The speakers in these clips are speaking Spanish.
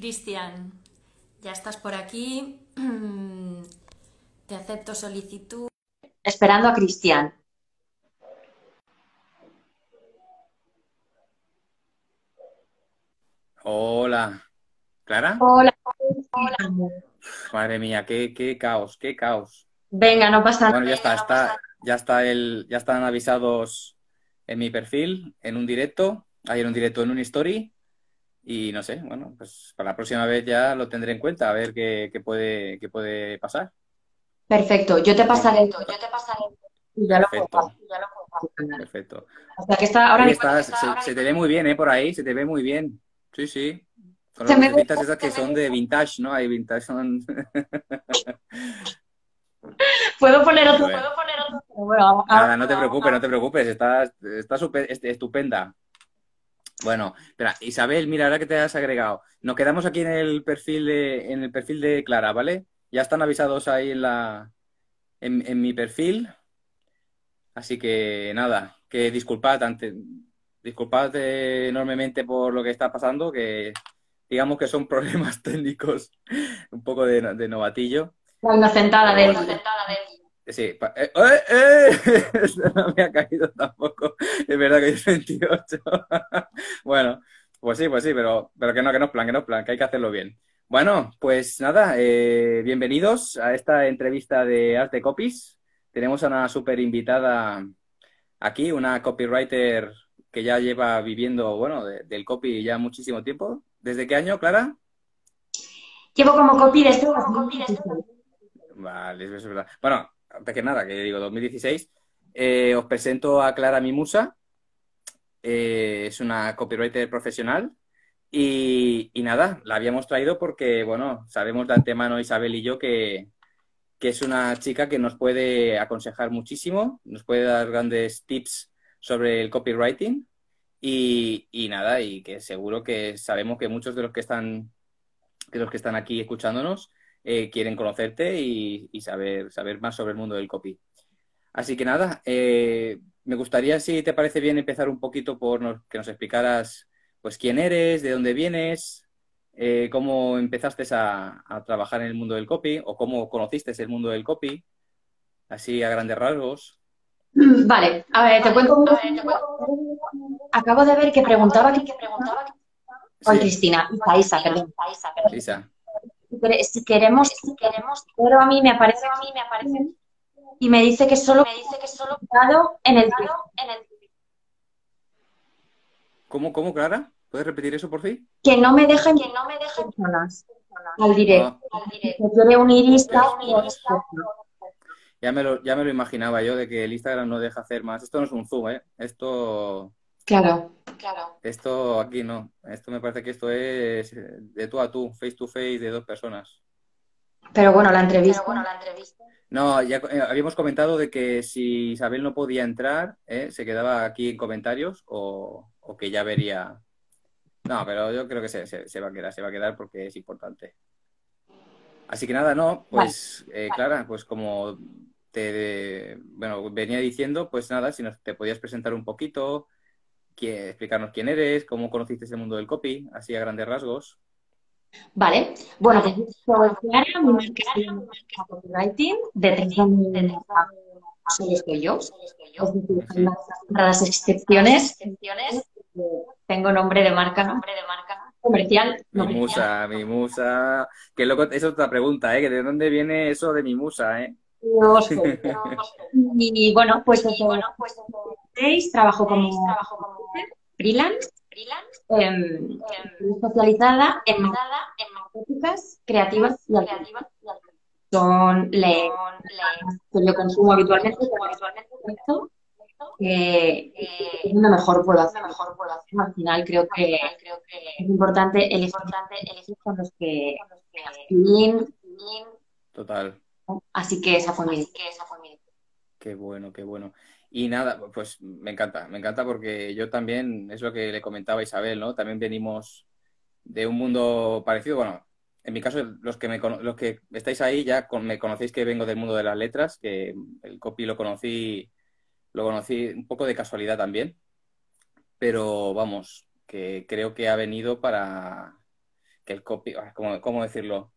Cristian, ya estás por aquí. Te acepto solicitud. Esperando a Cristian. Hola. ¿Clara? Hola. Madre mía, qué, qué caos, qué caos. Venga, no pasa nada. Bueno, ya está, está, ya está el, ya están avisados en mi perfil, en un directo, hay en un directo en un story. Y no sé, bueno, pues para la próxima vez ya lo tendré en cuenta, a ver qué, qué puede, qué puede pasar. Perfecto, yo te pasaré, yo te pasaré. Y ya lo comparto, ya lo comparto. Perfecto. O sea que está ahora se, se te ve muy bien, ¿eh? Por ahí, se te ve muy bien. Sí, sí. Con Se las lucecitas esas que son de vintage, ¿no? Hay vintage, son... puedo poner otro, Bueno. puedo poner otro. bueno, Nada, no te preocupes, no te preocupes, estás, estás supe- est- estupenda. Bueno, espera, Isabel, mira, ahora que te has agregado, nos quedamos aquí en el perfil de, en el perfil de Clara, ¿vale? Ya están avisados ahí en la, en, en mi perfil, así que nada, que disculpad ante, disculpad enormemente por lo que está pasando, que digamos que son problemas técnicos, un poco de, de novatillo. La inocentada de él. Sí, pa- eh, ¡eh, eh! No me ha caído tampoco. Es verdad que es 28. Bueno, pues sí, pues sí, pero, pero que no, que no es plan, que no es plan, que hay que hacerlo bien. Bueno, pues nada, bienvenidos a esta entrevista de Arte Copies. Tenemos a una súper invitada aquí, una copywriter que ya lleva viviendo, bueno, de- del copy ya muchísimo tiempo. ¿Desde qué año, Clara? Llevo como copy desde 2016. Vale, eso es verdad. Bueno, antes que nada, que digo 2016, eh, os presento a Clara Mimusa. Eh, es una copywriter profesional. Y, nada, la habíamos traído porque, bueno, sabemos de antemano Isabel y yo que, que es una chica que nos puede aconsejar muchísimo, nos puede dar grandes tips sobre el copywriting. Y, y nada, y que seguro que sabemos que muchos de los que están, de los que están aquí escuchándonos eh, quieren conocerte y, y saber, saber más sobre el mundo del copy. Así que nada, eh, me gustaría, si te parece bien, empezar un poquito por nos- que nos explicaras pues quién eres, de dónde vienes, eh, cómo empezaste a, a trabajar en el mundo del copy o cómo conociste el mundo del copy, así a grandes rasgos. Vale, a ver, te cuento. Acabo de ver que preguntaba que Sí, Cristina, Isa, Isa, perdón. Isa. Si quere- Si queremos, si queremos, pero a mí me aparece, a mí me aparece y me dice que solo me dice que solo en el en el ¿Cómo, cómo, Clara? ¿Puedes repetir eso por fin? que no me dejan que no me personas al directo. Ah, Se quiere unir Insta, ya me lo, ya me lo imaginaba yo de que el Instagram no deja hacer más. Esto no es un Zoom, ¿eh? Esto, Claro, claro. esto aquí no. Esto me parece que esto es de tú a tú, face to face de dos personas. Pero bueno, la entrevista. No, ya eh, habíamos comentado de que si Isabel no podía entrar, ¿eh? se quedaba aquí en comentarios o, o que ya vería. No, pero yo creo que se, se- se va a quedar, se va a quedar porque es importante. Así que nada, no, pues eh, Clara, pues como te bueno, venía diciendo, pues nada, si nos te podías presentar un poquito, que, explicarnos quién eres, cómo conociste el mundo del copy, así a grandes rasgos. Vale, bueno, pues soy Clara, mi marca copywriting, de solo estoy yo, Las excepciones, tengo nombre de marca, nombre de marca. Comercial. Mi musa, mi musa, que loco, eso es otra pregunta, ¿eh? ¿De dónde viene eso de mi musa, eh? No y bueno, pues, y, bueno, pues 2016 trabajo como, trabajo como freelance, freelance em, em, especializada en matemáticas creativas creativas son le, que consumo habitualmente, esto, lo mejor puedo. Mejor puedo hacer. Al final creo que, es importante el importante elegir con los que Total. Así que esa fue mi. Qué bueno, qué bueno. Y nada, pues me encanta, me encanta porque yo también, es lo que le comentaba Isabel, ¿no? También venimos de un mundo parecido. Bueno, en mi caso, los que, me, los que estáis ahí ya con- me conocéis que vengo del mundo de las letras, que el copy lo conocí, lo conocí un poco de casualidad también, pero vamos, que creo que ha venido para, que el copy, ah, ¿cómo, cómo decirlo?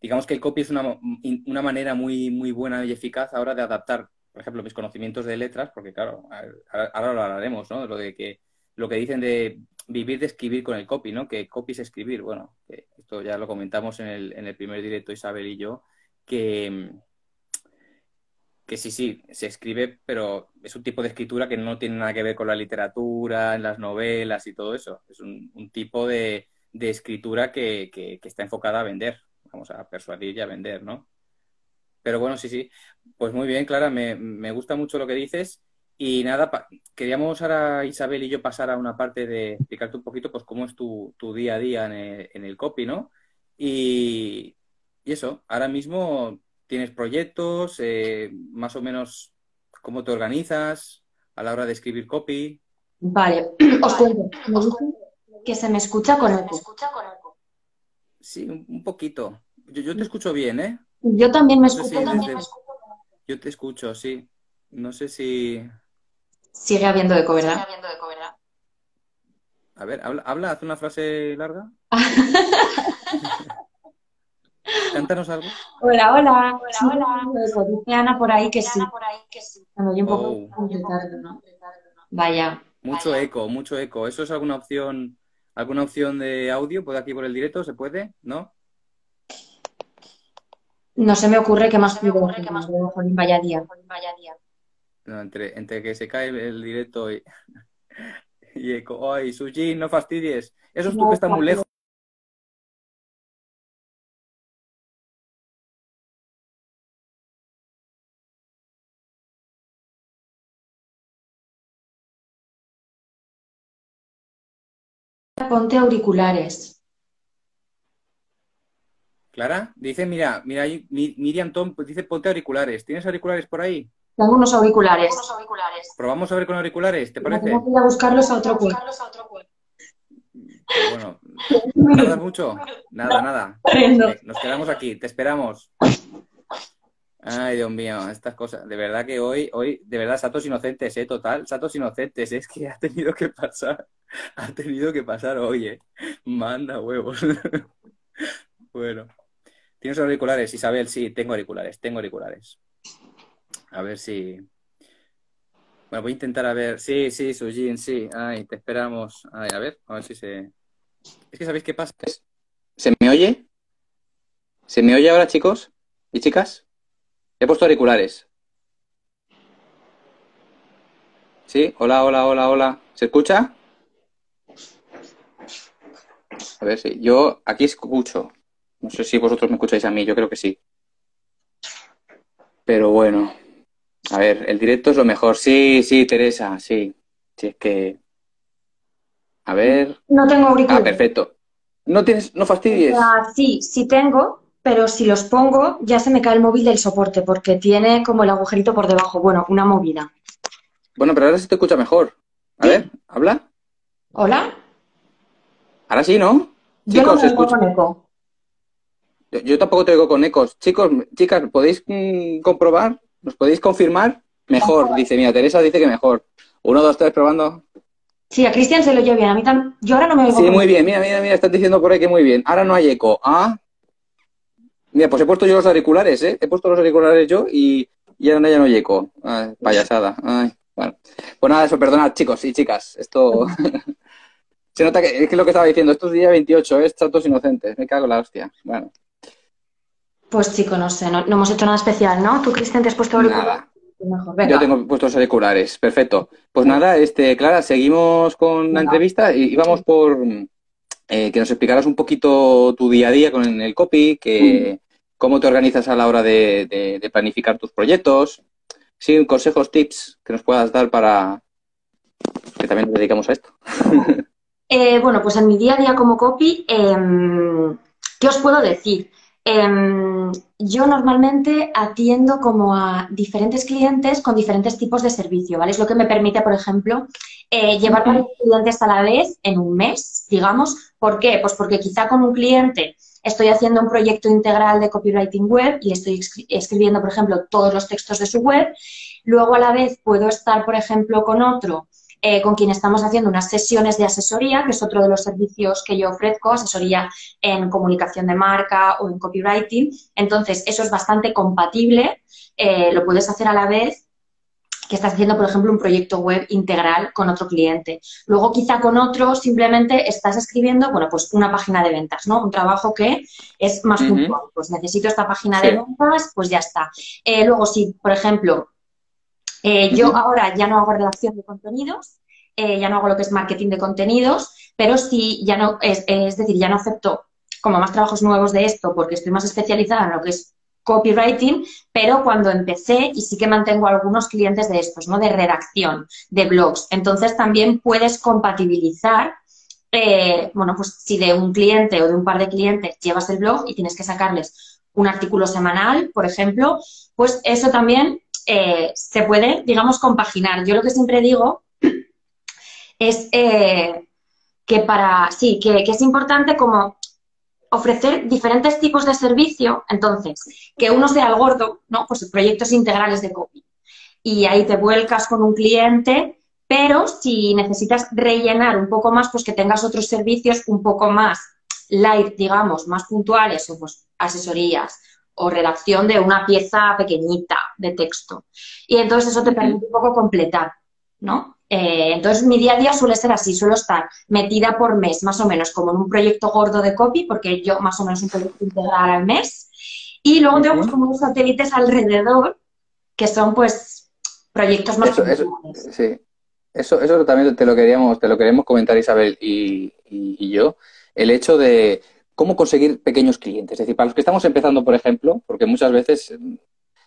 Digamos que el copy es una, una manera muy, muy buena y eficaz ahora de adaptar, por ejemplo, mis conocimientos de letras, porque claro, ahora lo hablaremos, ¿no? Lo de que lo que dicen de vivir de escribir con el copy, ¿no? Que copy es escribir. Bueno, esto ya lo comentamos en el, en el primer directo Isabel y yo, que, que sí, sí, se escribe, pero es un tipo de escritura que no tiene nada que ver con la literatura, en las novelas y todo eso. Es un, tipo de, escritura que, que, está enfocada a vender, vamos a persuadir y a vender, ¿no? Pero bueno, sí, sí. Pues muy bien, Clara, me, me gusta mucho lo que dices. Y nada, queríamos ahora Isabel y yo pasar a una parte de explicarte un poquito pues cómo es tu, día a día en el, copy, ¿no? Y, eso, ahora mismo tienes proyectos, eh, más o menos cómo te organizas a la hora de escribir copy. Vale, os cuento. que se me escucha con eco. Sí, un, poquito. Yo, te escucho bien, ¿eh? Yo también me escucho. Yo te escucho, sí. No sé si... Sigue habiendo eco, ¿verdad? A ver, habla, habla, haz una frase larga. Cántanos algo. Hola, hola. Hola, hola. Dice Ana por ahí que sí. Por ahí que sí. un poco oh. ¿no? Vaya. Mucho eco, mucho eco. ¿Eso es alguna opción, alguna opción de audio? ¿Puede aquí por el directo? ¿Se puede? ¿No? No se me ocurre que más pido. Vaya día. Vaya día entre, entre que se cae el directo y, y eco. ¡Ay, Suji, no fastidies! Eso es tú que está muy lejos. Ponte auriculares. Clara, dice, mira, mira, Miriam Tom pues dice ponte auriculares. ¿Tienes auriculares por ahí? Tengo unos auriculares. Probamos a ver con auriculares, ¿te parece? Tengo que ir a buscarlos a otro cuerpo. Bueno, ¿nada mucho? Nada, nada. Nos quedamos aquí, te esperamos. Ay, Dios mío, estas cosas. De verdad que hoy, hoy, de verdad, Satos inocentes, ¿eh? Total, Satos inocentes. Es que ha tenido que pasar. Ha tenido que pasar hoy, ¿eh? Manda huevos. Bueno. ¿Tienes auriculares, Isabel? Sí, tengo auriculares, tengo auriculares. A ver si. Bueno, voy a intentar a ver. Sí, sí, Sujin, sí. Ay, te esperamos. Ay, a ver, a ver si se. Es que sabéis qué pasa. ¿Se me oye? ¿Se me oye ahora, chicos y chicas? He puesto auriculares. ¿Sí? Hola, hola, hola, hola. ¿Se escucha? A ver si. Yo aquí escucho. No sé si vosotros me escucháis a mí, yo creo que sí. Pero bueno. A ver, el directo es lo mejor. Sí, sí, Teresa, sí. Sí, es que. A ver. No tengo auriculares. Ah, perfecto. ¿No tienes, no fastidies? sí, sí tengo, pero si los pongo ya se me cae el móvil del soporte porque tiene como el agujerito por debajo. Bueno, una movida. Bueno, pero ahora se te escucha mejor. A ver, habla. ¿Hola? Ahora sí, ¿no? Yo no me con eco. Yo, tampoco te oigo con ecos. Chicos, chicas, ¿podéis mm, comprobar? ¿Nos podéis confirmar? Mejor, dice, mira, Teresa dice que mejor. Uno, dos, tres, probando. Sí, a Cristian se lo oye bien. A mí también. Yo ahora no me oigo. Sí, muy bien. Mira, mira, mira, estás diciendo por ahí que muy bien. Ahora no hay eco. Ah. Mira, pues he puesto yo los auriculares, ¿eh? He puesto los auriculares yo y, y ahora ya no hay eco. Ay, payasada. Ay, bueno. Pues nada, eso, perdonad, chicos y chicas. Esto. se nota que es que lo que estaba diciendo. Esto es día 28, ¿eh? Chatos inocentes. Me cago en la hostia. Bueno. Pues chico, no sé, no, hemos hecho nada especial, ¿no? ¿Tú, Cristian, te has puesto auriculares? Yo tengo puestos auriculares, perfecto. Pues nada, este, Clara, seguimos con la entrevista y, vamos por eh, que nos explicaras un poquito tu día a día con el copy, que cómo te organizas a la hora de, planificar tus proyectos, sí, consejos, tips que nos puedas dar para que también nos dedicamos a esto. Eh, bueno, pues en mi día a día como copy, em, ¿qué os puedo decir? Em, yo normalmente atiendo como a diferentes clientes con diferentes tipos de servicio, ¿vale? Es lo que me permite, por ejemplo, eh, llevar varios clientes a la vez en un mes, digamos. ¿Por qué? Pues porque quizá con un cliente estoy haciendo un proyecto integral de copywriting web y estoy escribiendo, por ejemplo, todos los textos de su web. Luego, a la vez, puedo estar, por ejemplo, con otro eh, con quien estamos haciendo unas sesiones de asesoría, que es otro de los servicios que yo ofrezco, asesoría en comunicación de marca o en copywriting. Entonces, eso es bastante compatible, eh, lo puedes hacer a la vez que estás haciendo, por ejemplo, un proyecto web integral con otro cliente. Luego, quizá con otro, simplemente estás escribiendo, bueno, pues una página de ventas, ¿no? Un trabajo que es más puntual. Pues necesito esta página de ventas, pues ya está. Eh, luego, si, por ejemplo, eh, yo ahora ya no hago redacción de contenidos, eh, ya no hago lo que es marketing de contenidos, pero sí, ya no, es, es decir, ya no acepto como más trabajos nuevos de esto porque estoy más especializada en lo que es copywriting, pero cuando empecé, y sí que mantengo algunos clientes de estos, ¿no? De redacción, de blogs. Entonces también puedes compatibilizar, eh, bueno, pues si de un cliente o de un par de clientes llevas el blog y tienes que sacarles un artículo semanal, por ejemplo, pues eso también eh, se puede, digamos, compaginar. Yo lo que siempre digo es eh, que para, sí, que, que es importante como ofrecer diferentes tipos de servicio, entonces, que uno sea el gordo, ¿no? Pues proyectos integrales de copy. Y ahí te vuelcas con un cliente, pero si necesitas rellenar un poco más, pues que tengas otros servicios un poco más light, digamos, más puntuales, o pues asesorías o redacción de una pieza pequeñita de texto. Y entonces eso te permite un poco completar, ¿no? Eh, entonces, mi día a día suele ser así, suelo estar metida por mes, más o menos, como en un proyecto gordo de copy, porque yo más o menos un proyecto integral al mes. Y luego tengo pues, como unos satélites alrededor, que son pues proyectos más eso, Sí, eso, eso también te lo queríamos, te lo queremos comentar Isabel y, y yo. El hecho de cómo conseguir pequeños clientes. Es decir, para los que estamos empezando, por ejemplo, porque muchas veces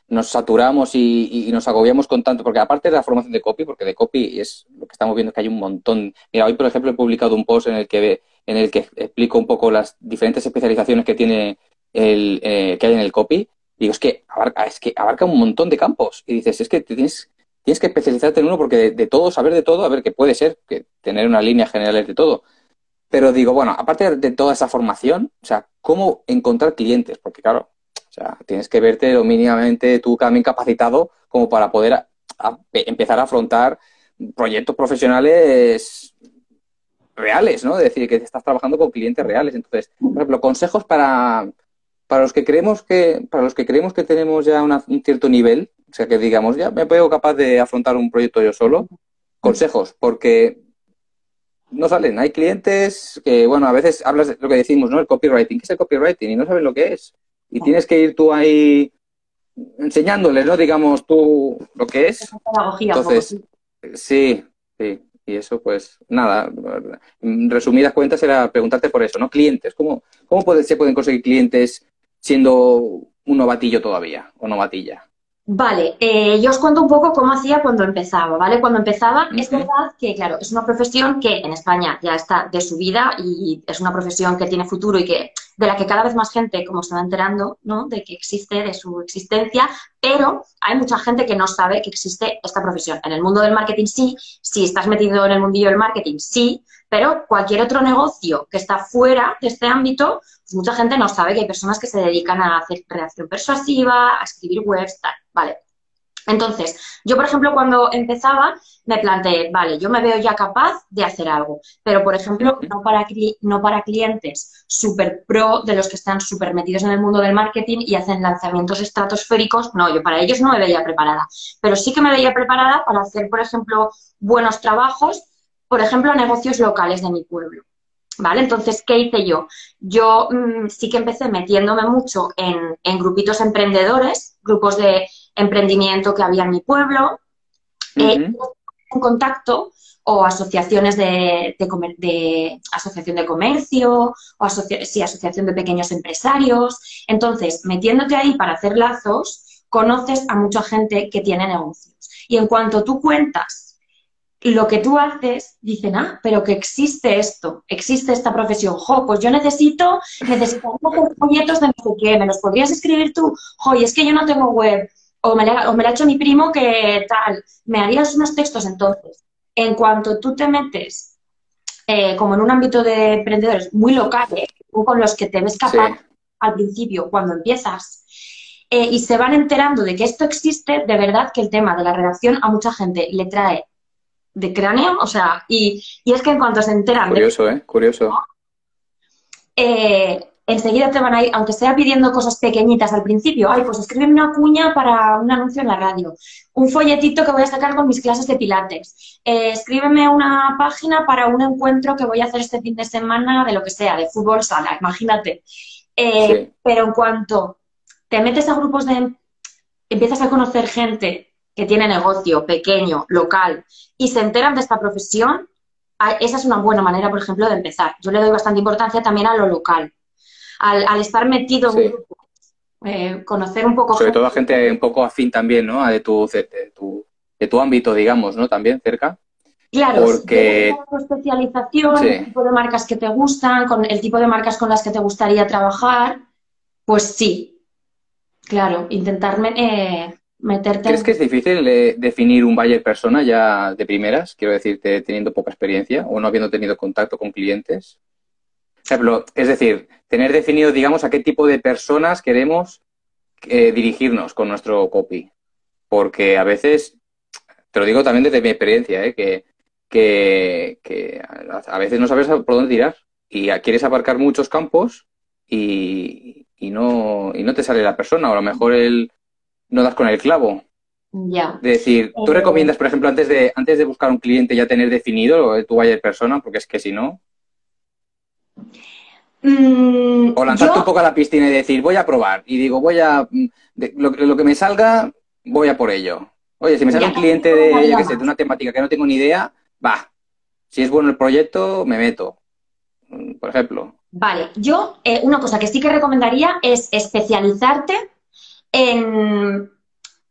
nos saturamos y, nos agobiamos con tanto, porque aparte de la formación de copy, porque de copy es lo que estamos viendo que hay un montón. Mira, hoy por ejemplo he publicado un post en el que en el que explico un poco las diferentes especializaciones que tiene el eh, que hay en el copy. Digo, es que abarca, es que abarca un montón de campos. Y dices, es que tienes, tienes que especializarte en uno porque de, todo, saber de todo, a ver, que puede ser, que tener una línea general de todo. Pero digo, bueno, aparte de toda esa formación, o sea, ¿cómo encontrar clientes? Porque claro, o sea, tienes que verte lo mínimamente tú también capacitado como para poder empezar a afrontar proyectos profesionales reales, ¿no? Es decir, que estás trabajando con clientes reales. Entonces, por ejemplo, consejos para, para los que creemos que, para los que creemos que tenemos ya un cierto nivel, o sea, que digamos, ya me veo capaz de afrontar un proyecto yo solo. Consejos, porque no salen. Hay clientes que, bueno, a veces hablas de lo que decimos, ¿no? El copywriting. ¿Qué es el copywriting? Y no saben lo que es y tienes que ir tú ahí enseñándoles, ¿no? Digamos tú lo que es. Entonces, sí, sí. Y eso, pues, nada, en resumidas cuentas era preguntarte por eso, ¿no? Clientes, ¿cómo, cómo se pueden conseguir clientes siendo un novatillo todavía o novatilla? Vale, eh, yo os cuento un poco cómo hacía cuando empezaba, ¿vale? Cuando empezaba, es verdad que, claro, es una profesión que en España ya está de su vida y es una profesión que tiene futuro y que de la que cada vez más gente, como se va enterando, ¿no? De que existe, de su existencia, pero hay mucha gente que no sabe que existe esta profesión. En el mundo del marketing sí, si estás metido en el mundillo del marketing sí, pero cualquier otro negocio que está fuera de este ámbito, pues mucha gente no sabe que hay personas que se dedican a hacer reacción persuasiva, a escribir webs, tal, ¿vale? Entonces, yo, por ejemplo, cuando empezaba, me planteé, vale, yo me veo ya capaz de hacer algo, pero, por ejemplo, no para, no para clientes súper pro, de los que están súper metidos en el mundo del marketing y hacen lanzamientos estratosféricos, no, yo para ellos no me veía preparada, pero sí que me veía preparada para hacer, por ejemplo, buenos trabajos, por ejemplo, a negocios locales de mi pueblo. ¿Vale? Entonces, ¿qué hice yo? Yo mm, sí que empecé metiéndome mucho en, en grupitos emprendedores, grupos de emprendimiento que había en mi pueblo, eh, en contacto o asociaciones de, de, asociación de comercio o sí, asociación de pequeños empresarios. Entonces, metiéndote ahí para hacer lazos, conoces a mucha gente que tiene negocios. Y en cuanto tú cuentas lo que tú haces, dicen, ah, pero que existe esto, existe esta profesión. Jo, pues yo necesito, necesito folletos de no sé qué, ¿me los podrías escribir tú? Jo, y es que yo no tengo web o me, la, ha hecho mi primo que tal, me harías unos textos entonces. En cuanto tú te metes eh, como en un ámbito de emprendedores muy locales, con los que te ves capaz al principio, cuando empiezas, eh, y se van enterando de que esto existe, de verdad que el tema de la redacción a mucha gente le trae de cráneo, o sea, y, es que en cuanto se enteran... Curioso, ¿eh? Curioso. Eh, enseguida te van a ir, aunque sea pidiendo cosas pequeñitas al principio, ay, pues escríbeme una cuña para un anuncio en la radio, un folletito que voy a sacar con mis clases de pilates, eh, escríbeme una página para un encuentro que voy a hacer este fin de semana de lo que sea, de fútbol sala, imagínate. Eh, pero en cuanto te metes a grupos de... empiezas a conocer gente que tiene negocio pequeño, local, y se enteran de esta profesión, esa es una buena manera, por ejemplo, de empezar. Yo le doy bastante importancia también a lo local al, estar metido en grupo, eh, conocer un poco. Sobre todo a gente un poco afín también, ¿no? De tu, de, tu, de tu ámbito, digamos, ¿no? También cerca. Claro, porque tu especialización, el tipo de marcas que te gustan, con el tipo de marcas con las que te gustaría trabajar, pues sí, claro, intentar eh, meterte. ¿Crees que es difícil eh, definir un buyer persona ya de primeras? Quiero decirte, teniendo poca experiencia o no habiendo tenido contacto con clientes ejemplo, es decir, tener definido, digamos, a qué tipo de personas queremos eh, dirigirnos con nuestro copy. Porque a veces, te lo digo también desde mi experiencia, ¿eh? que, que, a veces no sabes por dónde tirar y quieres abarcar muchos campos y, y, no, y no te sale la persona, o a lo mejor el, no das con el clavo. Ya. De decir, ¿tú eh, recomiendas, por ejemplo, antes de, antes de buscar un cliente ya tener definido tu buyer persona? Porque es que si no, Mm, o lanzarte un poco a la piscina y decir, voy a probar. Y digo, voy a. Mm, lo, que me salga, voy a por ello. Oye, si me sale un cliente de, de una temática que no tengo ni idea, va. Si es bueno el proyecto, me meto. Mm, por ejemplo. Vale, yo eh, una cosa que sí que recomendaría es especializarte en,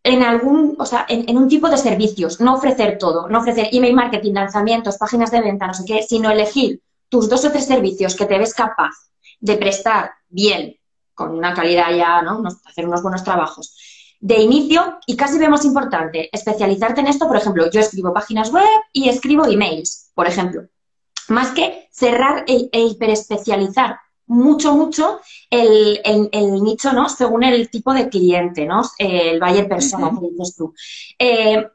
en algún, o sea, en, en, un tipo de servicios, no ofrecer todo, no ofrecer email marketing, lanzamientos, páginas de venta, no sé qué, sino elegir tus dos o tres servicios que te ves capaz de prestar bien, con una calidad ya, ¿no? hacer unos buenos trabajos, de inicio, y casi vemos importante, especializarte en esto, por ejemplo, yo escribo páginas web y escribo emails, por ejemplo. Más que cerrar e, e hiperespecializar mucho, mucho el, nicho, ¿no? Según el tipo de cliente, ¿no? El buyer persona, que dices tú. Eh,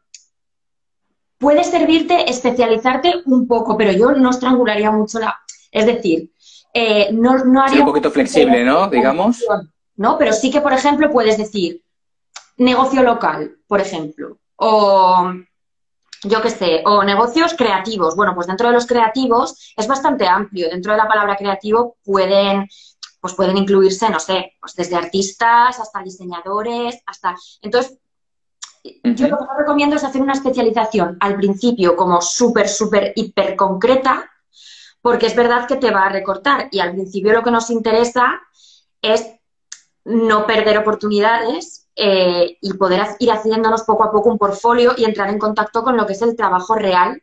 puede servirte especializarte un poco, pero yo no estrangularía mucho la... Es decir, eh, no, no haría... un poquito flexible, ¿no? Digamos. ¿no? Pero sí que, por ejemplo, puedes decir negocio local, por ejemplo, o yo qué sé, o negocios creativos. Bueno, pues dentro de los creativos es bastante amplio. Dentro de la palabra creativo pueden, pues pueden incluirse, no sé, pues desde artistas hasta diseñadores, hasta... Entonces, yo lo que recomiendo es hacer una especialización al principio como súper, súper, hiper concreta, porque es verdad que te va a recortar. Y al principio lo que nos interesa es no perder oportunidades eh, y poder ir haciéndonos poco a poco un portfolio y entrar en contacto con lo que es el trabajo real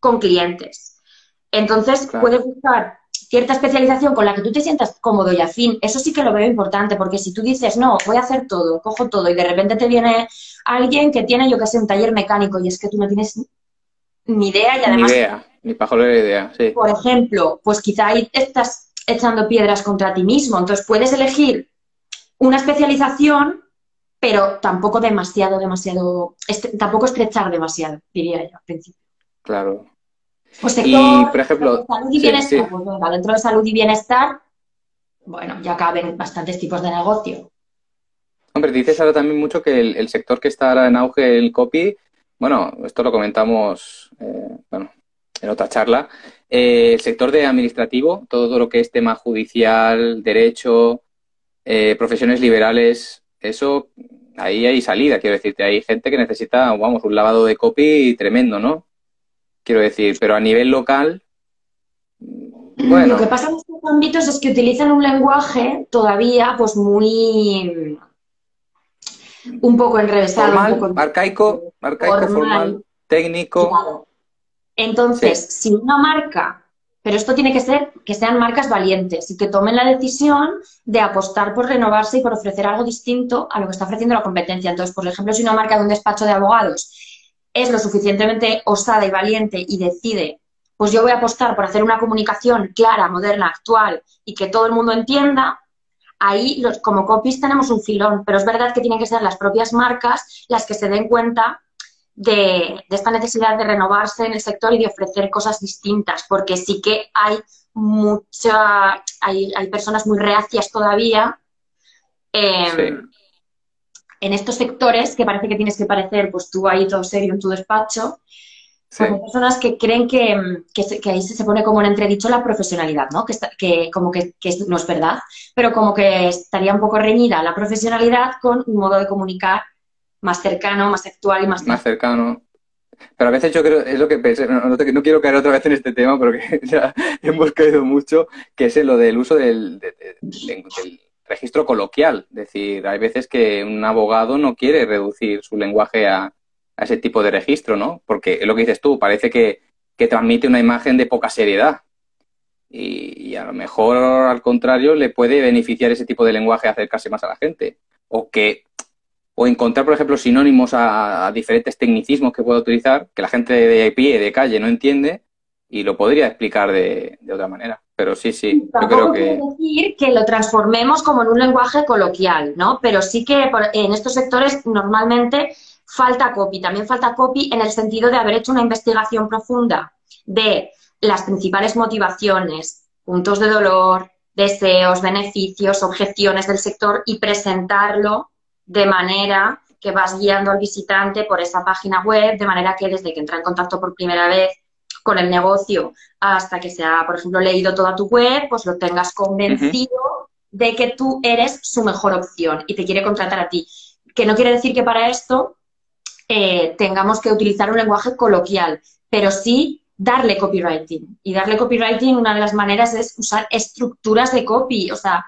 con clientes. Entonces, puedes buscar cierta especialización con la que tú te sientas cómodo y afín, eso sí que lo veo importante, porque si tú dices, no, voy a hacer todo, cojo todo, y de repente te viene alguien que tiene, yo que sé, un taller mecánico, y es que tú no tienes ni idea y además... Ni idea, ni de idea, sí. Por ejemplo, pues quizá ahí estás echando piedras contra ti mismo, entonces puedes elegir una especialización, pero tampoco demasiado, demasiado, tampoco estrechar demasiado, diría yo al principio. Claro, pues y, por ejemplo, salud y bienestar, pues dentro de salud y bienestar, bueno, ya caben bastantes tipos de negocio. Hombre, dices ahora también mucho que el, sector que está ahora en auge, el copy, bueno, esto lo comentamos eh, bueno, en otra charla, eh, el sector de administrativo, todo lo que es tema judicial, derecho, eh, profesiones liberales, eso, ahí hay salida, quiero decirte, hay gente que necesita, vamos, un lavado de copy tremendo, ¿no? Quiero decir, pero a nivel local, bueno. Lo que pasa en estos ámbitos es que utilizan un lenguaje todavía pues muy un poco enrevesado, un poco arcaico, arcaico, formal, técnico. Entonces, si una marca, pero esto tiene que ser que sean marcas valientes y que tomen la decisión de apostar por renovarse y por ofrecer algo distinto a lo que está ofreciendo la competencia. Entonces, por ejemplo, si una marca de un despacho de abogados es lo suficientemente osada y valiente y decide, pues yo voy a apostar por hacer una comunicación clara, moderna, actual y que todo el mundo entienda, ahí los, como copies tenemos un filón, pero es verdad que tienen que ser las propias marcas las que se den cuenta de, esta necesidad de renovarse en el sector y de ofrecer cosas distintas, porque sí que hay mucha, hay, personas muy reacias todavía em, en estos sectores que parece que tienes que parecer, pues tú ahí todo serio en tu despacho, hay personas que creen que, ahí se pone como en entredicho la profesionalidad, ¿no? Que, que como que, no es verdad, pero como que estaría un poco reñida la profesionalidad con un modo de comunicar más cercano, más actual y más... Más cercano. Pero a veces yo creo, es lo que pensé, no, quiero caer otra vez en este tema porque ya hemos caído mucho, que es en lo del uso del, del registro coloquial. Es decir, hay veces que un abogado no quiere reducir su lenguaje a, a ese tipo de registro, ¿no? Porque es lo que dices tú, parece que, transmite una imagen de poca seriedad. Y, a lo mejor, al contrario, le puede beneficiar ese tipo de lenguaje acercarse más a la gente. O que o encontrar, por ejemplo, sinónimos a, diferentes tecnicismos que pueda utilizar, que la gente de pie, de calle, no entiende, y lo podría explicar de, otra manera. Pero sí, sí, yo creo que... decir que lo transformemos como en un lenguaje coloquial, ¿no? Pero sí que en estos sectores normalmente falta copy. También falta copy en el sentido de haber hecho una investigación profunda de las principales motivaciones, puntos de dolor, deseos, beneficios, objeciones del sector y presentarlo de manera que vas guiando al visitante por esa página web, de manera que desde que entra en contacto por primera vez con el negocio hasta que se ha, por ejemplo, leído toda tu web, pues lo tengas convencido de que tú eres su mejor opción y te quiere contratar a ti. Que no quiere decir que para esto eh, tengamos que utilizar un lenguaje coloquial, pero sí darle copywriting. Y darle copywriting, una de las maneras es usar estructuras de copy. O sea,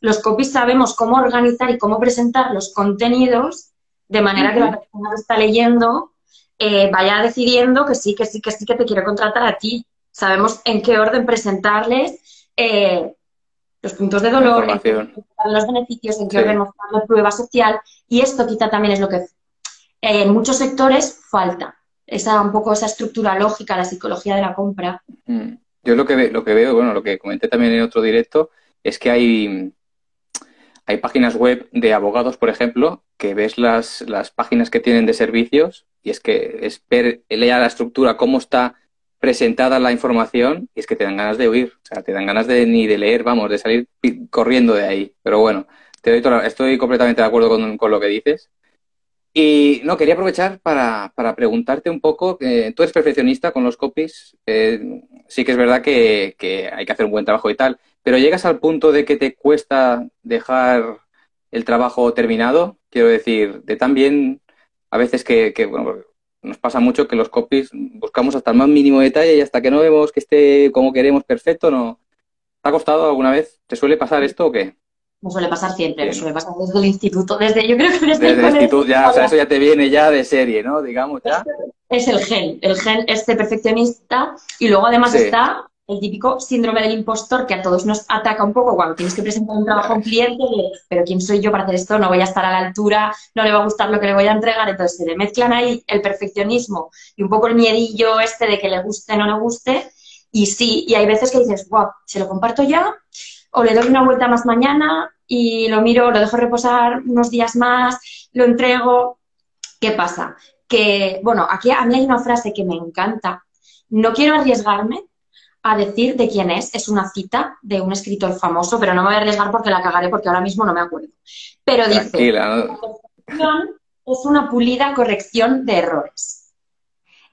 los copies sabemos cómo organizar y cómo presentar los contenidos de manera que la persona que está leyendo eh, vaya decidiendo que sí, que sí, que sí, que te quiere contratar a ti. Sabemos en qué orden presentarles eh, los puntos de dolor, los beneficios, en qué orden mostrar la prueba social. Y esto quizá también es lo que en muchos sectores falta esa un poco esa estructura lógica, la psicología de la compra. Mm. Yo lo que, lo que veo, bueno, lo que comenté también en otro directo, es que hay, hay páginas web de abogados, por ejemplo, que ves las, las páginas que tienen de servicios y es que es ver, leer la estructura, cómo está presentada la información y es que te dan ganas de huir, o sea, te dan ganas de ni de leer, vamos, de salir corriendo de ahí. Pero bueno, te doy estoy completamente de acuerdo con, con lo que dices y no, quería aprovechar para, preguntarte un poco, eh, tú eres perfeccionista con los copies, eh, sí que es verdad que, hay que hacer un buen trabajo y tal, pero llegas al punto de que te cuesta dejar el trabajo terminado, quiero decir, de tan bien, a veces que, bueno, nos pasa mucho que los copies buscamos hasta el más mínimo detalle y hasta que no vemos que esté como queremos perfecto, ¿no? ¿Te ha costado alguna vez? ¿Te suele pasar esto o qué? Me suele pasar siempre, me suele pasar desde el instituto, desde, yo creo que desde, desde el instituto, ya, o sea, eso ya te viene ya de serie, ¿no? Digamos, ya. Es el gen, el gen este perfeccionista y luego además está el típico síndrome del impostor que a todos nos ataca un poco cuando tienes que presentar un trabajo a un cliente pero ¿quién soy yo para hacer esto? No voy a estar a la altura, no le va a gustar lo que le voy a entregar, entonces se le mezclan ahí el perfeccionismo y un poco el miedillo este de que le guste o no le guste y sí, y hay veces que dices, wow, ¿se lo comparto ya? o le doy una vuelta más mañana y lo miro, lo dejo reposar unos días más, lo entrego. ¿Qué pasa? Que, bueno, aquí a mí hay una frase que me encanta. No quiero arriesgarme a decir de quién es. Es una cita de un escritor famoso, pero no me voy a arriesgar porque la cagaré porque ahora mismo no me acuerdo. Pero dice, es una pulida corrección de errores.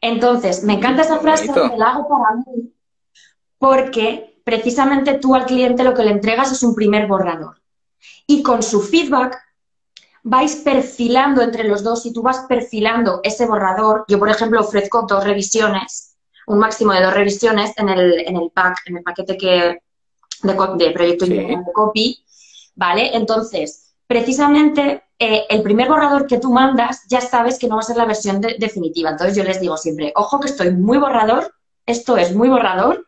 Entonces, me encanta esa frase, la hago para mí, porque precisamente tú al cliente lo que le entregas es un primer borrador. Y con su feedback vais perfilando entre los dos y tú vas perfilando ese borrador. Yo, por ejemplo, ofrezco dos revisiones, un máximo de dos revisiones en el, en el pack, en el paquete que, de, proyecto de copy, ¿vale? Entonces, precisamente eh, el primer borrador que tú mandas ya sabes que no va a ser la versión definitiva. Entonces yo les digo siempre, ojo que estoy muy borrador, esto es muy borrador,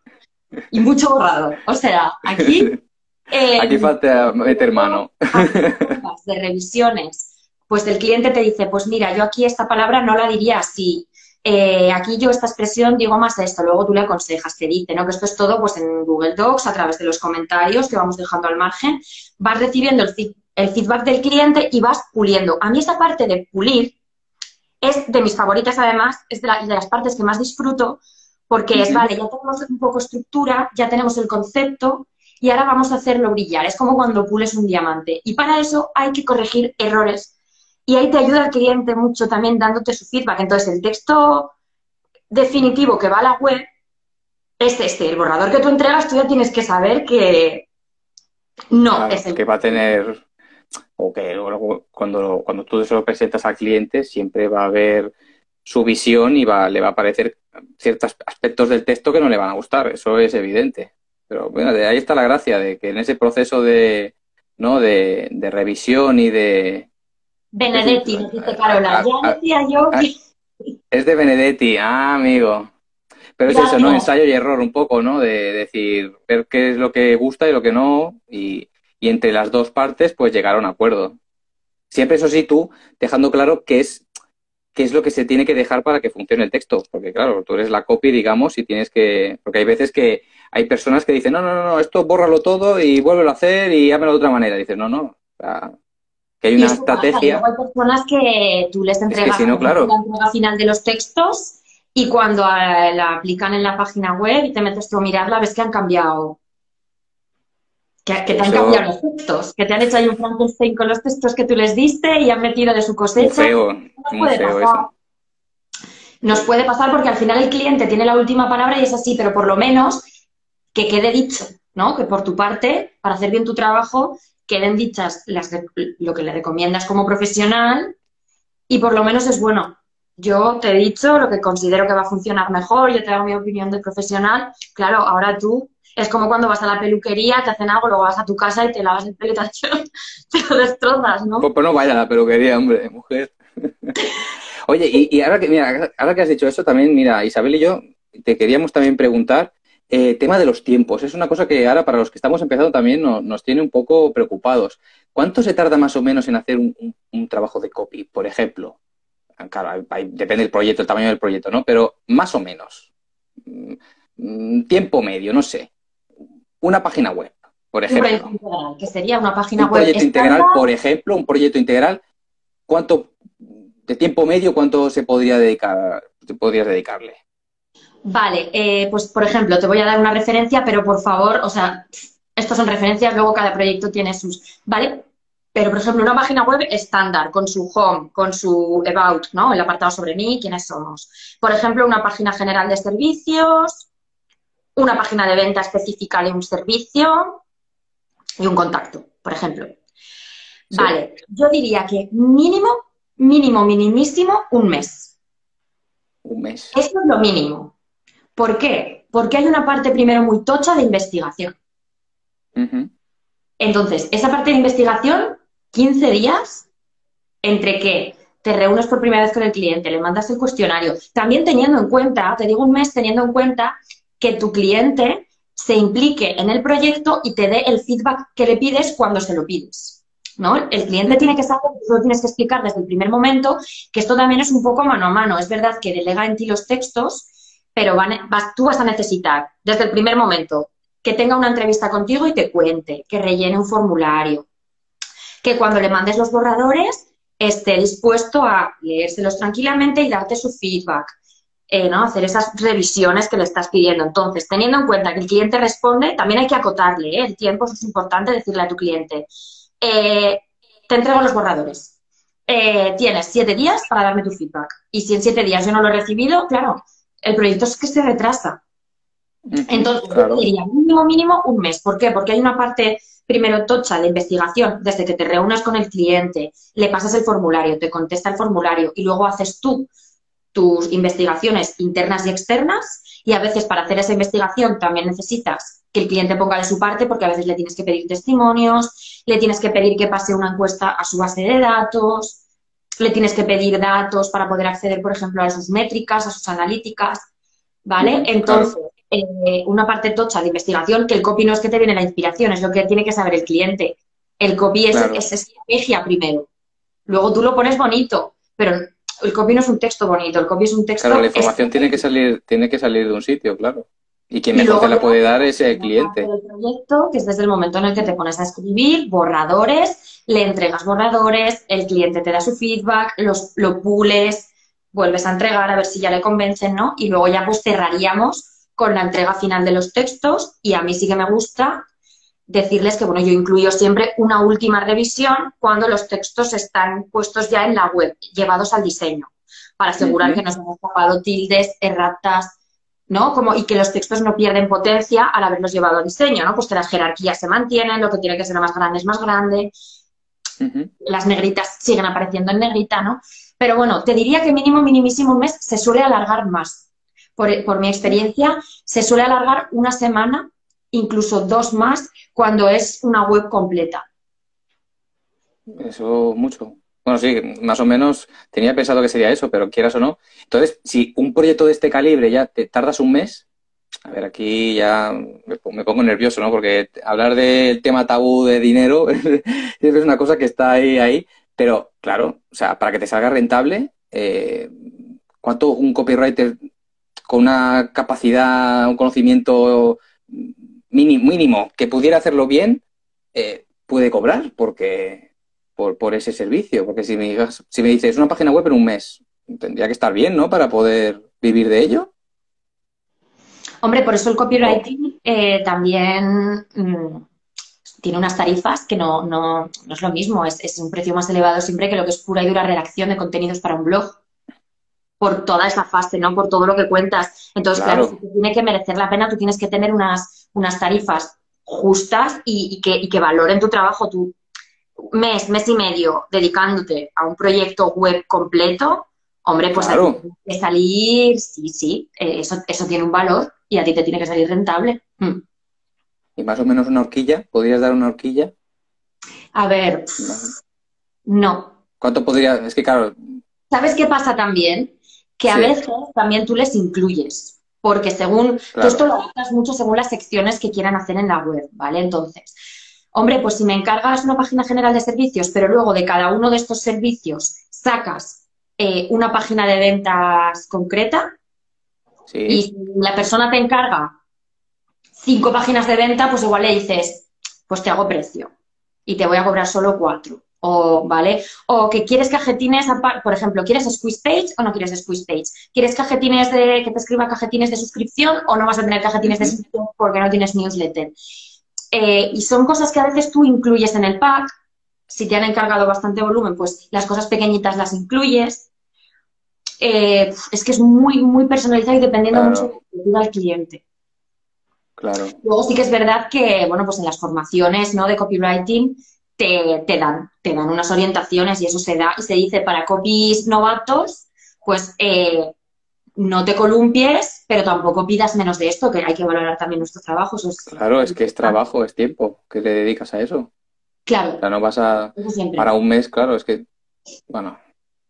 y mucho borrador. O sea, aquí... Eh, aquí falta meter mano. De revisiones, pues el cliente te dice, pues mira, yo aquí esta palabra no la diría así. Eh, aquí yo esta expresión digo más esto, luego tú le aconsejas, te dice, ¿no? Que esto es todo pues en Google Docs, a través de los comentarios que vamos dejando al margen, vas recibiendo el, el feedback del cliente y vas puliendo. A mí esta parte de pulir es de mis favoritas además, es de, de las partes que más disfruto, porque es, vale, ya tenemos un poco estructura, ya tenemos el concepto y ahora vamos a hacerlo brillar. Es como cuando pules un diamante. Y para eso hay que corregir errores. Y ahí te ayuda el cliente mucho también dándote su feedback. Entonces, el texto definitivo que va a la web es este. El borrador que tú entregas, tú ya tienes que saber que no es el que va a tener o que cuando, cuando tú se lo presentas al cliente siempre va a haber su visión y va, le va a aparecer ciertos aspectos del texto que no le van a gustar, eso es evidente. Pero bueno, de ahí está la gracia, de que en ese proceso de, ¿no? de, revisión y de... Benedetti, dice Carola. Ya decía yo que... Es de Benedetti, ah, amigo. Pero es eso, ¿no? Ensayo y error un poco, ¿no? De decir, ver qué es lo que gusta y lo que no, y, y entre las dos partes, pues llegar a un acuerdo. Siempre, eso sí, tú dejando claro qué es, qué es lo que se tiene que dejar para que funcione el texto. Porque, claro, tú eres la copy, digamos, y tienes que. Porque hay veces que hay personas que dicen, no, no, no, esto bórralo todo y vuélvelo a hacer y hámelo de otra manera. Dices, no, no. Que hay una estrategia. hay personas que tú les entregas la entrega final de los textos y cuando eh, la aplican en la página web y te metes tú a mirarla, ves que han cambiado que, te han cambiado los textos, que te han hecho ahí un Frankenstein con los textos que tú les diste y han metido de su cosecha. Muy feo, Eso. Nos puede pasar porque al final el cliente tiene la última palabra y es así, pero por lo menos que quede dicho, ¿no? Que por tu parte, para hacer bien tu trabajo, queden dichas las lo que le recomiendas como profesional y por lo menos es bueno. Yo te he dicho lo que considero que va a funcionar mejor, yo te hago mi opinión de profesional. Claro, ahora tú es como cuando vas a la peluquería, te hacen algo, luego vas a tu casa y te lavas el pelo y te, lo destrozas, ¿no? Pues, pues, no vaya a la peluquería, hombre, mujer. Oye, y, ahora que mira, ahora que has dicho eso, también, mira, Isabel y yo te queríamos también preguntar eh, tema de los tiempos. Es una cosa que ahora para los que estamos empezando también nos tiene un poco preocupados. ¿Cuánto se tarda más o menos en hacer un, trabajo de copy, por ejemplo? Claro, depende del proyecto, el tamaño del proyecto, ¿no? Pero más o menos. Mm, mm, tiempo medio, no sé una página web, por ejemplo. Un proyecto integral, que sería una página un web. proyecto integral, por ejemplo, un proyecto integral, ¿cuánto de tiempo medio cuánto se podría dedicar, podrías dedicarle? Vale, eh, pues por ejemplo, te voy a dar una referencia, pero por favor, o sea, estas son referencias, luego cada proyecto tiene sus, ¿vale? Pero, por ejemplo, una página web estándar, con su home, con su about, ¿no? El apartado sobre mí, quiénes somos. Por ejemplo, una página general de servicios, una página de venta específica de un servicio y un contacto, por ejemplo. Vale, yo diría que mínimo, mínimo, minimísimo, un mes. Un mes. Eso es lo mínimo. ¿Por qué? Porque hay una parte primero muy tocha de investigación. Entonces, esa parte de investigación, 15 días, entre que te reúnes por primera vez con el cliente, le mandas el cuestionario, también teniendo en cuenta, te digo un mes teniendo en cuenta que tu cliente se implique en el proyecto y te dé el feedback que le pides cuando se lo pides. ¿no? El cliente tiene que saber, tú lo tienes que explicar desde el primer momento, que esto también es un poco mano a mano. Es verdad que delega en ti los textos, pero tú vas a necesitar desde el primer momento que tenga una entrevista contigo y te cuente, que rellene un formulario, que cuando le mandes los borradores esté dispuesto a leérselos tranquilamente y darte su feedback, eh, ¿no? hacer esas revisiones que le estás pidiendo. Entonces, teniendo en cuenta que el cliente responde, también hay que acotarle ¿eh? el tiempo, eso es importante decirle a tu cliente. Eh, te entrego los borradores. tienes siete días para darme tu feedback. Y si en siete días yo no lo he recibido, claro, el proyecto es que se retrasa. Entonces, yo diría mínimo, mínimo un mes. ¿Por qué? Porque hay una parte primero tocha de investigación, desde que te reúnas con el cliente, le pasas el formulario, te contesta el formulario y luego haces tú tus investigaciones internas y externas y a veces para hacer esa investigación también necesitas que el cliente ponga de su parte porque a veces le tienes que pedir testimonios, le tienes que pedir que pase una encuesta a su base de datos, le tienes que pedir datos para poder acceder, por ejemplo, a sus métricas, a sus analíticas, ¿vale? Entonces, eh, una parte tocha de investigación, que el copy no es que te viene la inspiración, es lo que tiene que saber el cliente. El copy es, es estrategia primero. Luego tú lo pones bonito, pero el copy no es un texto bonito, el copy es un texto... Claro, la información tiene que salir, tiene que salir de un sitio, claro. Y quien mejor te la puede dar es el cliente. El proyecto, que es desde el momento en el que te pones a escribir, borradores, le entregas borradores, el cliente te da su feedback, los, lo pules, vuelves a entregar a ver si ya le convencen, ¿no? Y luego ya pues cerraríamos con la entrega final de los textos y a mí sí que me gusta decirles que, bueno, yo incluyo siempre una última revisión cuando los textos están puestos ya en la web, llevados al diseño, para asegurar que no se han escapado tildes, erratas, ¿no? Como, y que los textos no pierden potencia al haberlos llevado al diseño, ¿no? Pues que las jerarquías se mantienen, lo que tiene que ser más grande es más grande, las negritas siguen apareciendo en negrita, ¿no? Pero bueno, te diría que mínimo, minimísimo un mes se suele alargar más. Por, por mi experiencia, se suele alargar una semana, incluso dos más, cuando es una web completa. Eso mucho. Bueno, sí, más o menos tenía pensado que sería eso, pero quieras o no. Entonces, si un proyecto de este calibre ya te tardas un mes, a ver, aquí ya me pongo nervioso, ¿no? Porque hablar del tema tabú de dinero es una cosa que está ahí, ahí. Pero, claro, o sea, para que te salga rentable, eh, ¿cuánto un copywriter con una capacidad, un conocimiento mínimo, mínimo que pudiera hacerlo bien, eh, puede cobrar porque por, por, ese servicio. Porque si me, si me dices una página web en un mes, tendría que estar bien, ¿no? Para poder vivir de ello. Hombre, por eso el copywriting eh, también mm, tiene unas tarifas que no, no, no es lo mismo, es, es, un precio más elevado siempre que lo que es pura y dura redacción de contenidos para un blog. Por toda esa fase, ¿no? Por todo lo que cuentas. Entonces, claro, claro si tiene que merecer la pena, tú tienes que tener unas, unas tarifas justas y, y, que, y que valoren tu trabajo, tu mes, mes y medio dedicándote a un proyecto web completo, hombre, pues claro. hay que salir, sí, sí, eh, eso, eso tiene un valor y a ti te tiene que salir rentable. Mm. ¿Y más o menos una horquilla? ¿Podrías dar una horquilla? A ver, no. ¿Cuánto podría? Es que claro. ¿Sabes qué pasa también? Que a sí. veces también tú les incluyes, porque según, claro. tú esto lo adaptas mucho según las secciones que quieran hacer en la web, ¿vale? Entonces, hombre, pues si me encargas una página general de servicios, pero luego de cada uno de estos servicios sacas eh, una página de ventas concreta, sí. y si la persona te encarga cinco páginas de venta, pues igual le dices, pues te hago precio y te voy a cobrar solo cuatro. O, ¿vale? O que quieres cajetines, por ejemplo, ¿quieres squeeze page o no quieres squeeze page? ¿Quieres cajetines de, que te escriba cajetines de suscripción o no vas a tener cajetines de suscripción porque no tienes newsletter? Eh, y son cosas que a veces tú incluyes en el pack. Si te han encargado bastante volumen, pues las cosas pequeñitas las incluyes. Eh, es que es muy, muy personalizado y dependiendo claro. mucho de que al cliente. Claro. Luego sí que es verdad que, bueno, pues en las formaciones ¿no? de copywriting te, te, dan, te dan unas orientaciones y eso se da y se dice para copies novatos, pues eh, no te columpies, pero tampoco pidas menos de esto, que hay que valorar también nuestro trabajo. Eso es... Claro, es que es trabajo, es tiempo que le dedicas a eso. Claro. O sea, no vas a... Para un mes, claro, es que... Bueno,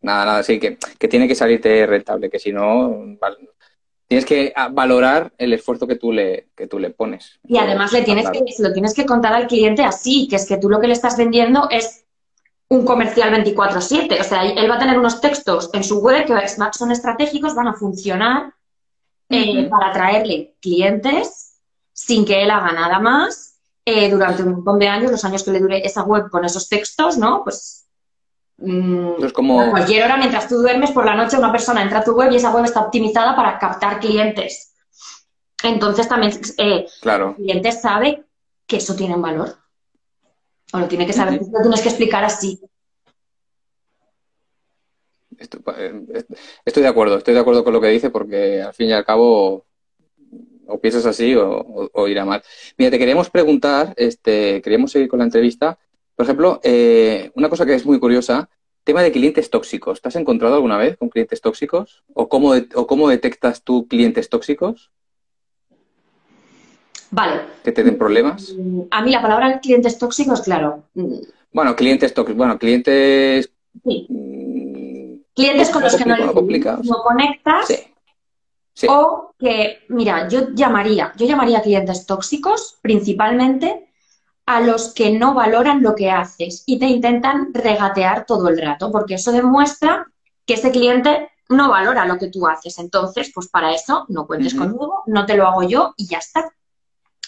nada, nada, sí, que, que tiene que salirte rentable, que si no, vale, tienes que valorar el esfuerzo que tú le, que tú le pones. Y además le tienes que, lo tienes que contar al cliente así, que es que tú lo que le estás vendiendo es un comercial 24/7. O sea, él va a tener unos textos en su web que son estratégicos, van a funcionar eh, uh -huh. para atraerle clientes sin que él haga nada más eh, durante un montón de años, los años que le dure esa web con esos textos, ¿no? Pues es como... A cualquier hora, mientras tú duermes por la noche, una persona entra a tu web y esa web está optimizada para captar clientes. Entonces también eh, claro. el cliente sabe que eso tiene un valor. O lo tiene que saber, lo tienes que explicar así. Estoy, eh, estoy, de acuerdo, estoy de acuerdo con lo que dice porque al fin y al cabo o piensas así o, o, o irá mal. Mira, te queríamos preguntar, este, queríamos seguir con la entrevista, por ejemplo, eh, una cosa que es muy curiosa, tema de clientes tóxicos. ¿Te has encontrado alguna vez con clientes tóxicos? ¿O cómo, o cómo detectas tú clientes tóxicos? Vale. ¿Que te den problemas? A mí la palabra clientes tóxicos, claro. Bueno, clientes tóxicos. Bueno, clientes. Sí. Clientes con los que no, no conectas. Sí. Sí. O que, mira, yo llamaría, yo llamaría clientes tóxicos principalmente a los que no valoran lo que haces y te intentan regatear todo el rato, porque eso demuestra que ese cliente no valora lo que tú haces. Entonces, pues para eso no cuentes uh -huh. conmigo, no te lo hago yo y ya está.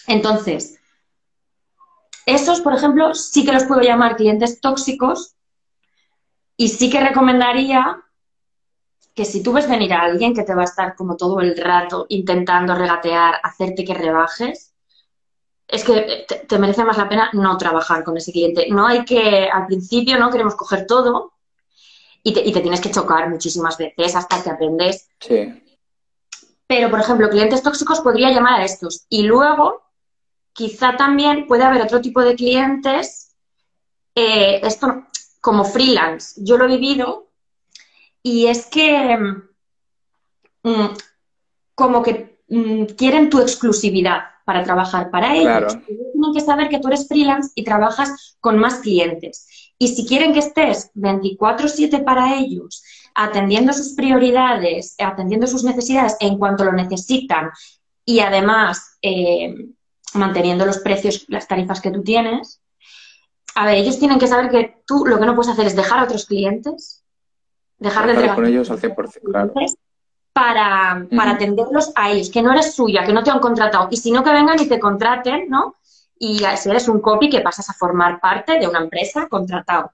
Entonces, esos, por ejemplo, sí que los puedo llamar clientes tóxicos y sí que recomendaría que si tú ves venir a alguien que te va a estar como todo el rato intentando regatear, hacerte que rebajes, es que te, merece más la pena no trabajar con ese cliente. No hay que, al principio, no queremos coger todo y te, y te tienes que chocar muchísimas veces hasta que aprendes. Sí. Pero, por ejemplo, clientes tóxicos podría llamar a estos. Y luego, quizá también puede haber otro tipo de clientes, eh, esto como freelance. Yo lo he vivido y es que mm, como que mm, quieren tu exclusividad para trabajar para ellos. Tienen que saber que tú eres freelance y trabajas con más clientes. Y si quieren que estés 24/7 para ellos, atendiendo sus prioridades, atendiendo sus necesidades en cuanto lo necesitan y además eh, manteniendo los precios, las tarifas que tú tienes, a ver, ellos tienen que saber que tú lo que no puedes hacer es dejar a otros clientes, dejar de trabajar con ellos al 100%, claro para, para atenderlos a ellos, que no eres suya, que no te han contratado, y si no que vengan y te contraten, ¿no? Y si eres un copy que pasas a formar parte de una empresa contratado.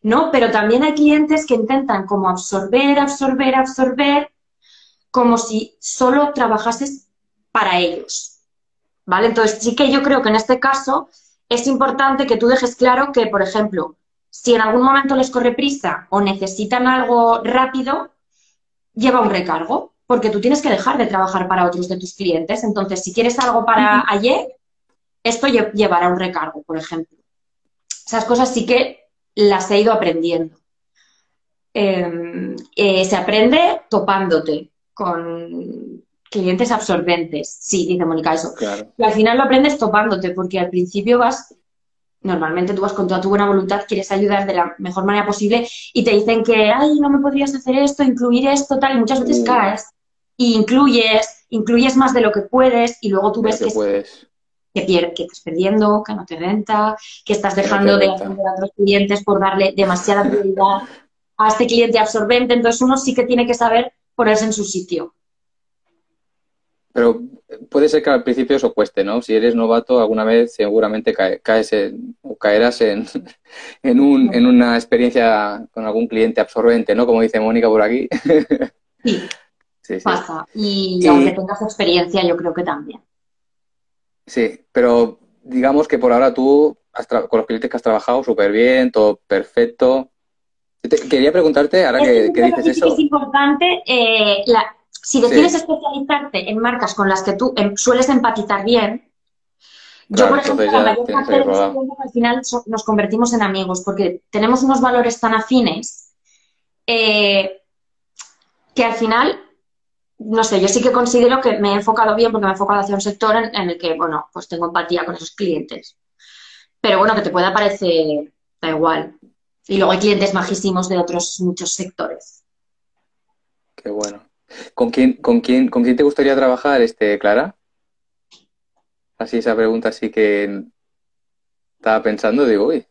¿No? Pero también hay clientes que intentan como absorber, absorber, absorber, como si solo trabajases para ellos. ¿Vale? Entonces sí que yo creo que en este caso es importante que tú dejes claro que, por ejemplo, si en algún momento les corre prisa o necesitan algo rápido, lleva un recargo, porque tú tienes que dejar de trabajar para otros de tus clientes. Entonces, si quieres algo para ayer, esto llevará un recargo, por ejemplo. Esas cosas sí que las he ido aprendiendo. Em, eh, se aprende topándote con clientes absorbentes. Sí, dice Mónica eso. Y al final lo aprendes topándote, porque al principio vas normalmente tú vas con toda tu buena voluntad, quieres ayudar de la mejor manera posible y te dicen que, ay, no me podrías hacer esto, incluir esto, tal, y muchas veces mm. caes y incluyes, incluyes más de lo que puedes y luego tú ves que, que, que, estás perdiendo, que no te renta, que estás dejando de atender a otros clientes por darle demasiada prioridad a este cliente absorbente. Entonces uno sí que tiene que saber ponerse en su sitio. Pero puede ser que al principio eso cueste, ¿no? Si eres novato, alguna vez seguramente caes en, o caerás en, en, un, en una experiencia con algún cliente absorbente, ¿no? Como dice Mónica por aquí. Sí, pasa. Y, aunque tengas experiencia, yo creo que también. Sí, pero digamos que por ahora tú, con los clientes que has trabajado, súper bien, todo perfecto. quería preguntarte, ahora que, dices eso... Es importante eh, la, si decides especializarte en marcas con las que tú em, sueles empatizar bien, yo, por ejemplo, la mayor parte de tiempo al final nos convertimos en amigos porque tenemos unos valores tan afines eh, que al final, no sé, yo sí que considero que me he enfocado bien porque me he enfocado hacia un sector en, el que, bueno, pues tengo empatía con esos clientes. Pero bueno, que te pueda parecer, da igual. Y luego hay clientes majísimos de otros muchos sectores. Qué bueno. ¿Con quién, con quién, con quién te gustaría trabajar, este, Clara? Así esa pregunta así que estaba pensando, digo, uy,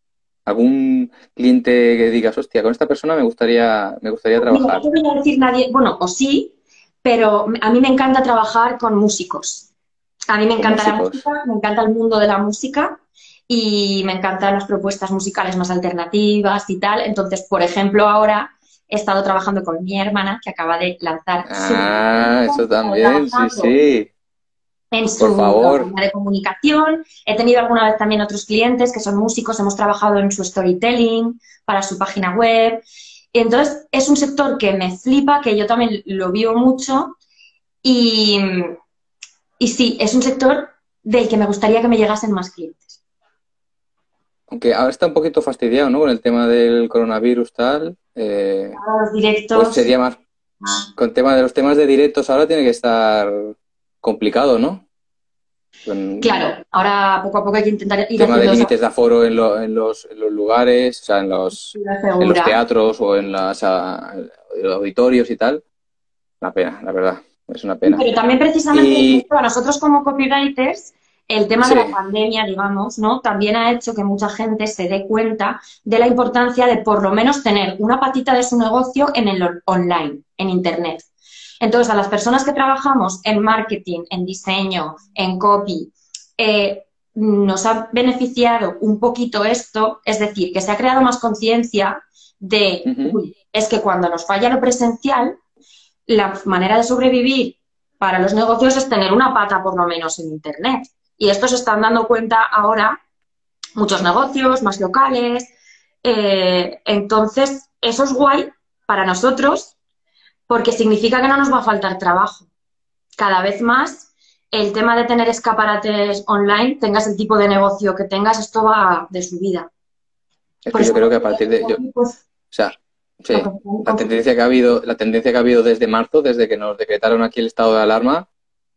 algún cliente que digas, hostia, con esta persona me gustaría, me gustaría trabajar. No, voy a decir nadie, bueno, o sí, pero a mí me encanta trabajar con músicos. A mí me encanta la música, me encanta el mundo de la música y me encantan las propuestas musicales más alternativas y tal. Entonces, por ejemplo, ahora he estado trabajando con mi hermana que acaba de lanzar ah, eso también, sí, sí. En su programa de comunicación. He tenido alguna vez también otros clientes que son músicos, hemos trabajado en su storytelling para su página web. Entonces, es un sector que me flipa, que yo también lo vivo mucho. Y, y sí, es un sector del que me gustaría que me llegasen más clientes. Aunque ahora está un poquito fastidiado, ¿no? Con el tema del coronavirus, tal. Eh, los directos. Pues sería más. Ah. Con tema de los temas de directos ahora tiene que estar complicado, ¿no? claro, ahora poco a poco hay que intentar ir tema de límites de aforo en, los, lugares, o sea, en los, en los teatros o en los auditorios y tal. Una pena, la verdad, es una pena. Pero también precisamente para nosotros como copywriters el tema de la pandemia, digamos, ¿no? También ha hecho que mucha gente se dé cuenta de la importancia de por lo menos tener una patita de su negocio en el online, en Internet. Entonces, a las personas que trabajamos en marketing, en diseño, en copy, eh, nos ha beneficiado un poquito esto, es decir, que se ha creado más conciencia de, es que cuando nos falla lo presencial, la manera de sobrevivir para los negocios es tener una pata por lo menos en Internet. Y esto se están dando cuenta ahora muchos negocios más locales. Eh, entonces, eso es guay para nosotros porque significa que no nos va a faltar trabajo. Cada vez más el tema de tener escaparates online, tengas el tipo de negocio que tengas, esto va de su vida. Es que yo creo que a partir de... o sea, sí, la tendencia que ha habido, la tendencia que ha habido desde marzo, desde que nos decretaron aquí el estado de alarma,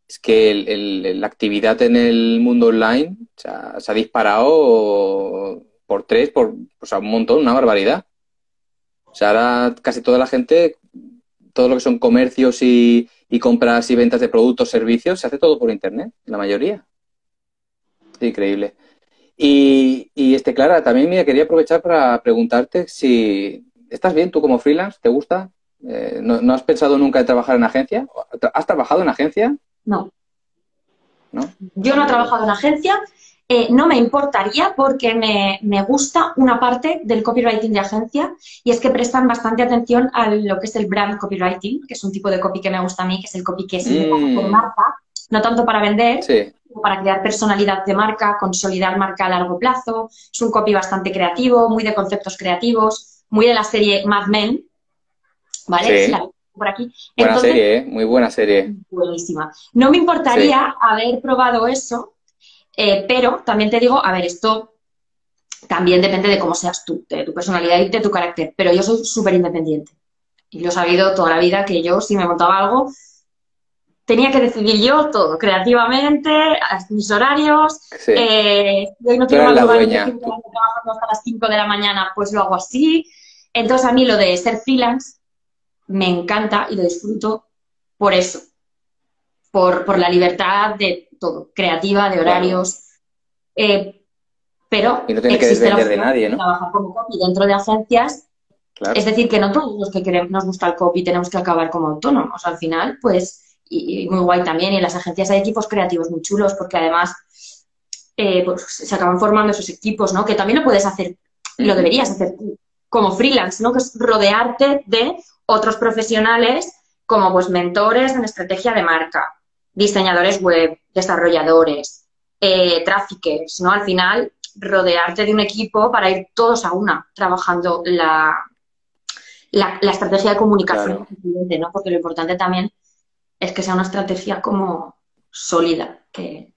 es que la actividad en el mundo online se ha disparado por tres, por o sea, un montón, una barbaridad. O sea, ahora casi toda la gente, todo lo que son comercios y, compras y ventas de productos, servicios, se hace todo por Internet, la mayoría. Increíble. Y, este, Clara, también me quería aprovechar para preguntarte si estás bien tú como freelance, ¿te gusta? Eh, ¿no, has pensado nunca en trabajar en agencia? ¿Has trabajado en agencia? No. ¿No? Yo no he trabajado en agencia, eh, no me importaría porque me, gusta una parte del copywriting de agencia y es que prestan bastante atención a lo que es el brand copywriting, que es un tipo de copy que me gusta a mí, que es el copy que por mm. marca, no tanto para vender, sino para crear personalidad de marca, consolidar marca a largo plazo. Es un copy bastante creativo, muy de conceptos creativos, muy de la serie Mad Men, ¿vale? Por aquí. Buena serie, ¿eh? muy buena serie. Buenísima. No me importaría haber probado eso eh, pero también te digo, a ver, esto también depende de cómo seas tú, de tu personalidad y de tu carácter, pero yo soy súper independiente. Y lo he sabido toda la vida que yo, si me montaba algo, tenía que decidir yo todo, creativamente, mis horarios. Sí. Eh, hoy no quiero trabajando hasta las 5 de la mañana, pues lo hago así. Entonces, a mí lo de ser freelance me encanta y lo disfruto por eso, por, por la libertad de todo, creativa, de horarios. Eh, pero y no tiene que depender de nadie, ¿no? Trabajar como copy dentro de agencias. Es decir, que no todos los que queremos, nos gusta el copy tenemos que acabar como autónomos. Al final, pues, y, muy guay también. Y en las agencias hay equipos creativos muy chulos porque además eh, pues, se acaban formando esos equipos, ¿no? Que también lo puedes hacer, lo deberías hacer como freelance, ¿no? Que es rodearte de otros profesionales como pues mentores en estrategia de marca, diseñadores web, desarrolladores, eh, ¿no? Al final, rodearte de un equipo para ir todos a una trabajando la, la, estrategia de comunicación, ¿no? Porque lo importante también es que sea una estrategia como sólida. Que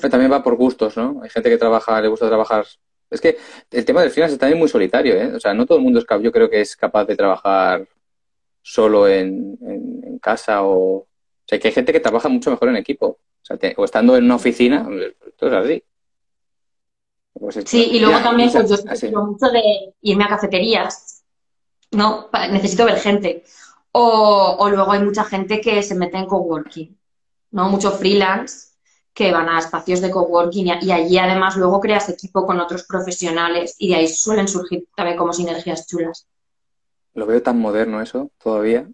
Pero también va por gustos, ¿no? Hay gente que trabaja, le gusta trabajar. Es que el tema del freelance es también muy solitario, ¿eh? O sea, no todo el mundo es yo creo que es capaz de trabajar solo en, en casa o, o sea, que hay gente que trabaja mucho mejor en equipo. O, sea, o estando en una oficina, todo es así. Pues sí, y luego también pues, yo necesito mucho de irme a cafeterías, ¿no? Necesito ver gente. O, o, luego hay mucha gente que se mete en coworking, ¿no? Mucho freelance que van a espacios de coworking y, y allí además luego creas equipo con otros profesionales y de ahí suelen surgir también como sinergias chulas lo veo tan moderno eso todavía.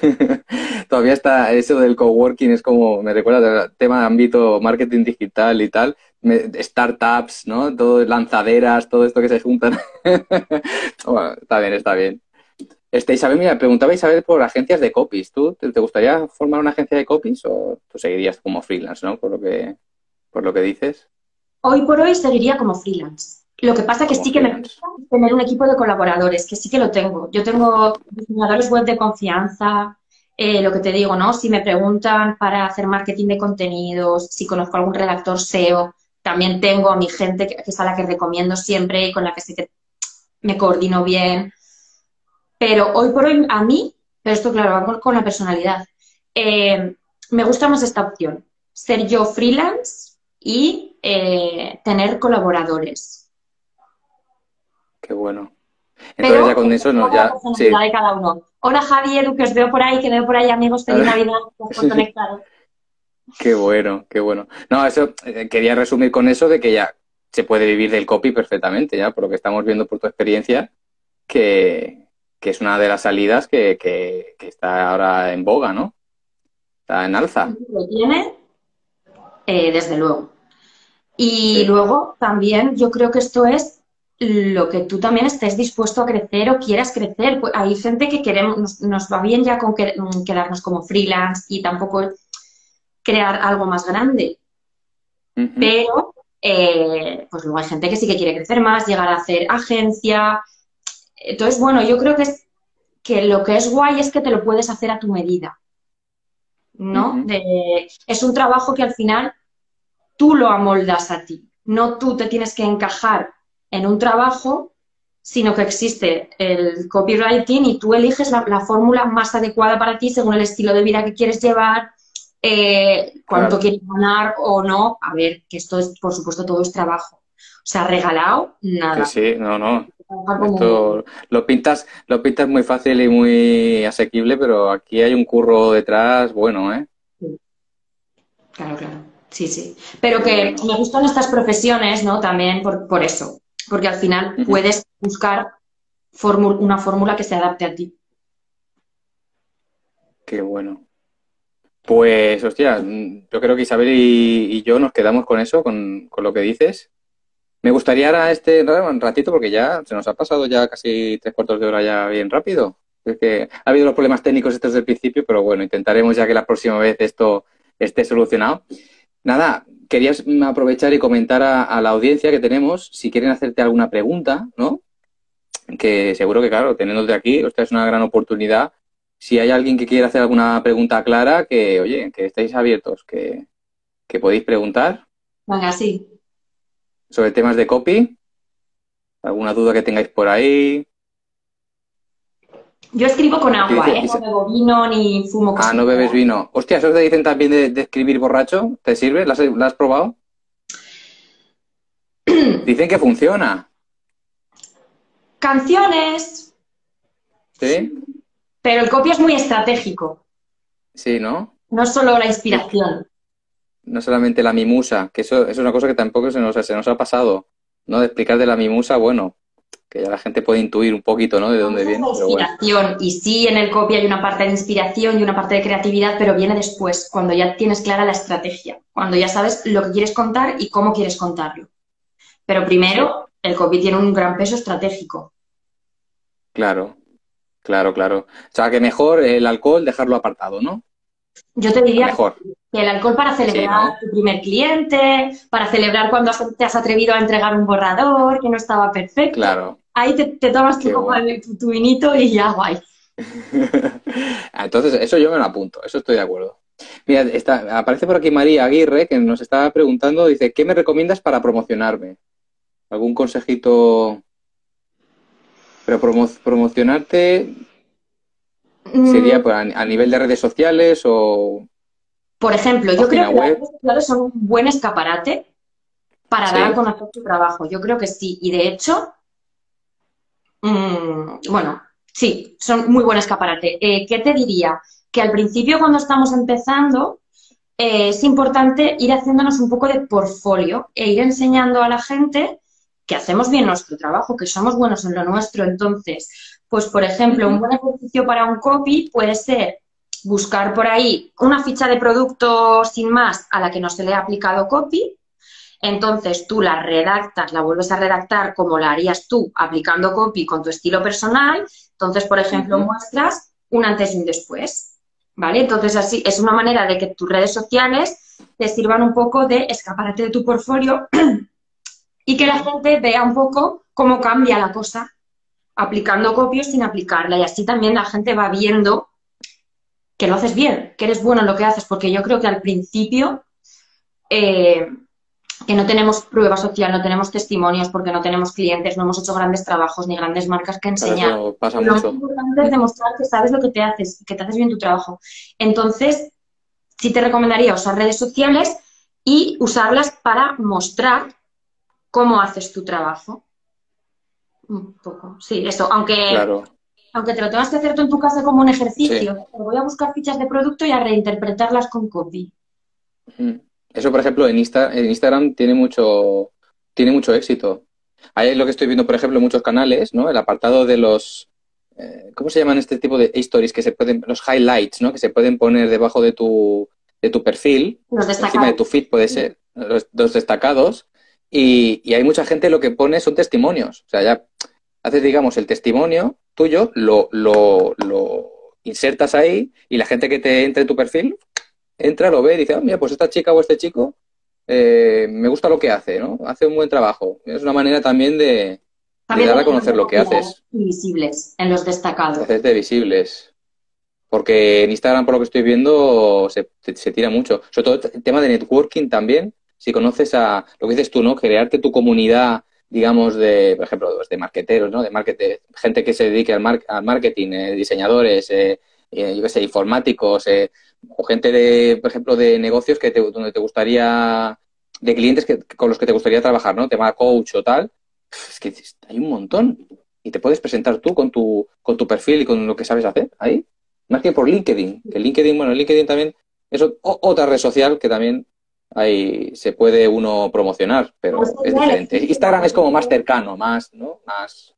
todavía está eso del coworking, es como, me recuerda al tema de ámbito marketing digital y tal, startups, ¿no? Todo, lanzaderas, todo esto que se juntan. bueno, está bien, está bien. Este, Isabel, mira, preguntaba Isabel por agencias de copies. ¿Tú te, gustaría formar una agencia de copies o tú seguirías como freelance, ¿no? Por lo que, por lo que dices. Hoy por hoy seguiría como freelance. Lo que pasa que sí que me gusta tener un equipo de colaboradores, que sí que lo tengo. Yo tengo diseñadores web de confianza, eh, lo que te digo, ¿no? Si me preguntan para hacer marketing de contenidos, si conozco algún redactor SEO, también tengo a mi gente que, es a la que recomiendo siempre y con la que sé que me coordino bien. Pero hoy por hoy, a mí, pero esto claro, vamos con la personalidad, eh, me gusta más esta opción, ser yo freelance y eh, tener colaboradores Qué bueno. Entonces ya con eso no, ya. Sí. de cada uno. Hola Javi, Edu, que os veo por ahí, que veo por ahí amigos, feliz Navidad, por conectaros. Qué bueno, qué bueno. No, eso eh, quería resumir con eso de que ya se puede vivir del copy perfectamente, ya, por lo que estamos viendo por tu experiencia, que, que es una de las salidas que, que, que, está ahora en boga, ¿no? Está en alza. Lo tiene, eh, desde luego. Y luego también yo creo que esto es lo que tú también estés dispuesto a crecer o quieras crecer. Pues hay gente que queremos, nos, va bien ya con mm, quedarnos como freelance y tampoco crear algo más grande. Pero, eh, pues luego hay gente que sí que quiere crecer más, llegar a hacer agencia. Entonces, bueno, yo creo que, es, que lo que es guay es que te lo puedes hacer a tu medida. ¿No? es un trabajo que al final tú lo amoldas a ti. No tú te tienes que encajar en un trabajo, sino que existe el copywriting y tú eliges la, fórmula más adecuada para ti según el estilo de vida que quieres llevar, eh, cuánto quieres ganar o no. A ver, que esto es, por supuesto, todo es trabajo. O sea, regalado, nada. Sí, sí, no, no. lo pintas, lo pintas muy fácil y muy asequible, pero aquí hay un curro detrás bueno, ¿eh? Claro, claro. Sí, sí. Pero que me gustan estas profesiones, ¿no? También por, por eso porque al final puedes buscar una fórmula que se adapte a ti. Qué bueno. Pues, hostia, yo creo que Isabel y, yo nos quedamos con eso, con, lo que dices. Me gustaría ahora este un ratito, porque ya se nos ha pasado ya casi tres cuartos de hora ya bien rápido. Es que ha habido los problemas técnicos estos del principio, pero bueno, intentaremos ya que la próxima vez esto esté solucionado. Nada, querías aprovechar y comentar a, la audiencia que tenemos si quieren hacerte alguna pregunta, ¿no? Que seguro que, claro, teniéndote aquí, esta es una gran oportunidad. Si hay alguien que quiera hacer alguna pregunta clara, que, oye, que estéis abiertos, que, podéis preguntar. Venga, sí. Sobre temas de copy. ¿Alguna duda que tengáis por ahí? Yo escribo con agua, ¿eh? No bebo vino ni fumo Ah, no bebes vino. Hostia, ¿eso te dicen también de, escribir borracho? ¿Te sirve? ¿La has, probado? dicen que funciona. Canciones. ¿Sí? Pero el copio es muy estratégico. Sí, ¿no? No solo la inspiración. No solamente la mimusa, que eso, es una cosa que tampoco se nos, se nos ha pasado. ¿No? De explicar de la mimusa, bueno, que ya la gente puede intuir un poquito, ¿no? De dónde viene. Inspiración. Y sí, en el copy hay una parte de inspiración y una parte de creatividad, pero viene después, cuando ya tienes clara la estrategia, cuando ya sabes lo que quieres contar y cómo quieres contarlo. Pero primero, el copy tiene un gran peso estratégico. Claro, claro, claro. O sea, que mejor el alcohol dejarlo apartado, ¿no? Yo te diría mejor. que el alcohol para celebrar tu primer cliente, para celebrar cuando te has atrevido a entregar un borrador que no estaba perfecto. Claro ahí te, tomas tu, vinito y ya, guay. Entonces, eso yo me lo apunto, eso estoy de acuerdo. Mira, está, aparece por aquí María Aguirre que nos está preguntando, dice, ¿qué me recomiendas para promocionarme? ¿Algún consejito? Pero promocionarte sería mm. a, nivel de redes sociales o... Por ejemplo, yo creo que las redes sociales son un buen escaparate para dar a conocer tu trabajo. Yo creo que sí. Y de hecho, Mm, bueno, sí, son muy buen escaparate. Eh, ¿Qué te diría? Que al principio, cuando estamos empezando, eh, es importante ir haciéndonos un poco de portfolio e ir enseñando a la gente que hacemos bien nuestro trabajo, que somos buenos en lo nuestro. Entonces, pues, por ejemplo, un buen ejercicio para un copy puede ser buscar por ahí una ficha de producto sin más a la que no se le ha aplicado copy entonces tú la redactas, la vuelves a redactar como la harías tú, aplicando copy con tu estilo personal. Entonces, por ejemplo, muestras un antes y un después. ¿Vale? Entonces, así es una manera de que tus redes sociales te sirvan un poco de escaparate de tu portfolio y que la gente vea un poco cómo cambia la cosa aplicando copio sin aplicarla. Y así también la gente va viendo que lo haces bien, que eres bueno en lo que haces, porque yo creo que al principio eh, que no tenemos prueba social, no tenemos testimonios porque no tenemos clientes, no hemos hecho grandes trabajos ni grandes marcas que enseñar. Eso pasa lo más importante es demostrar que sabes lo que te haces, que te haces bien tu trabajo. Entonces, sí te recomendaría usar redes sociales y usarlas para mostrar cómo haces tu trabajo. Un poco, sí, eso, aunque, aunque te lo tengas que hacer tú en tu casa como un ejercicio, voy a buscar fichas de producto y a reinterpretarlas con copy. Eso, por ejemplo, en, en Instagram tiene mucho, tiene mucho éxito. Ahí es lo que estoy viendo, por ejemplo, en muchos canales, ¿no? El apartado de los, eh, ¿cómo se llaman este tipo de stories? Que se pueden, los highlights, ¿no? Que se pueden poner debajo de tu, de tu perfil, los encima de tu feed puede ser. los, destacados, y, y, hay mucha gente lo que pone son testimonios. O sea, ya haces, digamos, el testimonio tuyo, lo, lo, lo insertas ahí y la gente que te entre en tu perfil entra, lo ve y dice, ah, mira, pues esta chica o este chico eh, me gusta lo que hace, ¿no? Hace un buen trabajo. Es una manera también de, dar a conocer lo que haces. Visibles en los destacados. Hacerte visibles. Porque en Instagram, por lo que estoy viendo, se, se, tira mucho. Sobre todo el tema de networking también. Si conoces a lo que dices tú, ¿no? Crearte tu comunidad, digamos, de, por ejemplo, de marketeros, ¿no? De marketing, gente que se dedique al, al marketing, eh, diseñadores, eh, yo qué sé, informáticos, o gente de, por ejemplo, de negocios que te, donde te gustaría, de clientes que, con los que te gustaría trabajar, ¿no? Tema coach o tal. Es que hay un montón. Y te puedes presentar tú con tu, con tu perfil y con lo que sabes hacer ahí. Más que por LinkedIn. Que LinkedIn, bueno, LinkedIn también es otra red social que también ahí se puede uno promocionar, pero pues es diferente. Instagram es como más cercano, más, ¿no? Más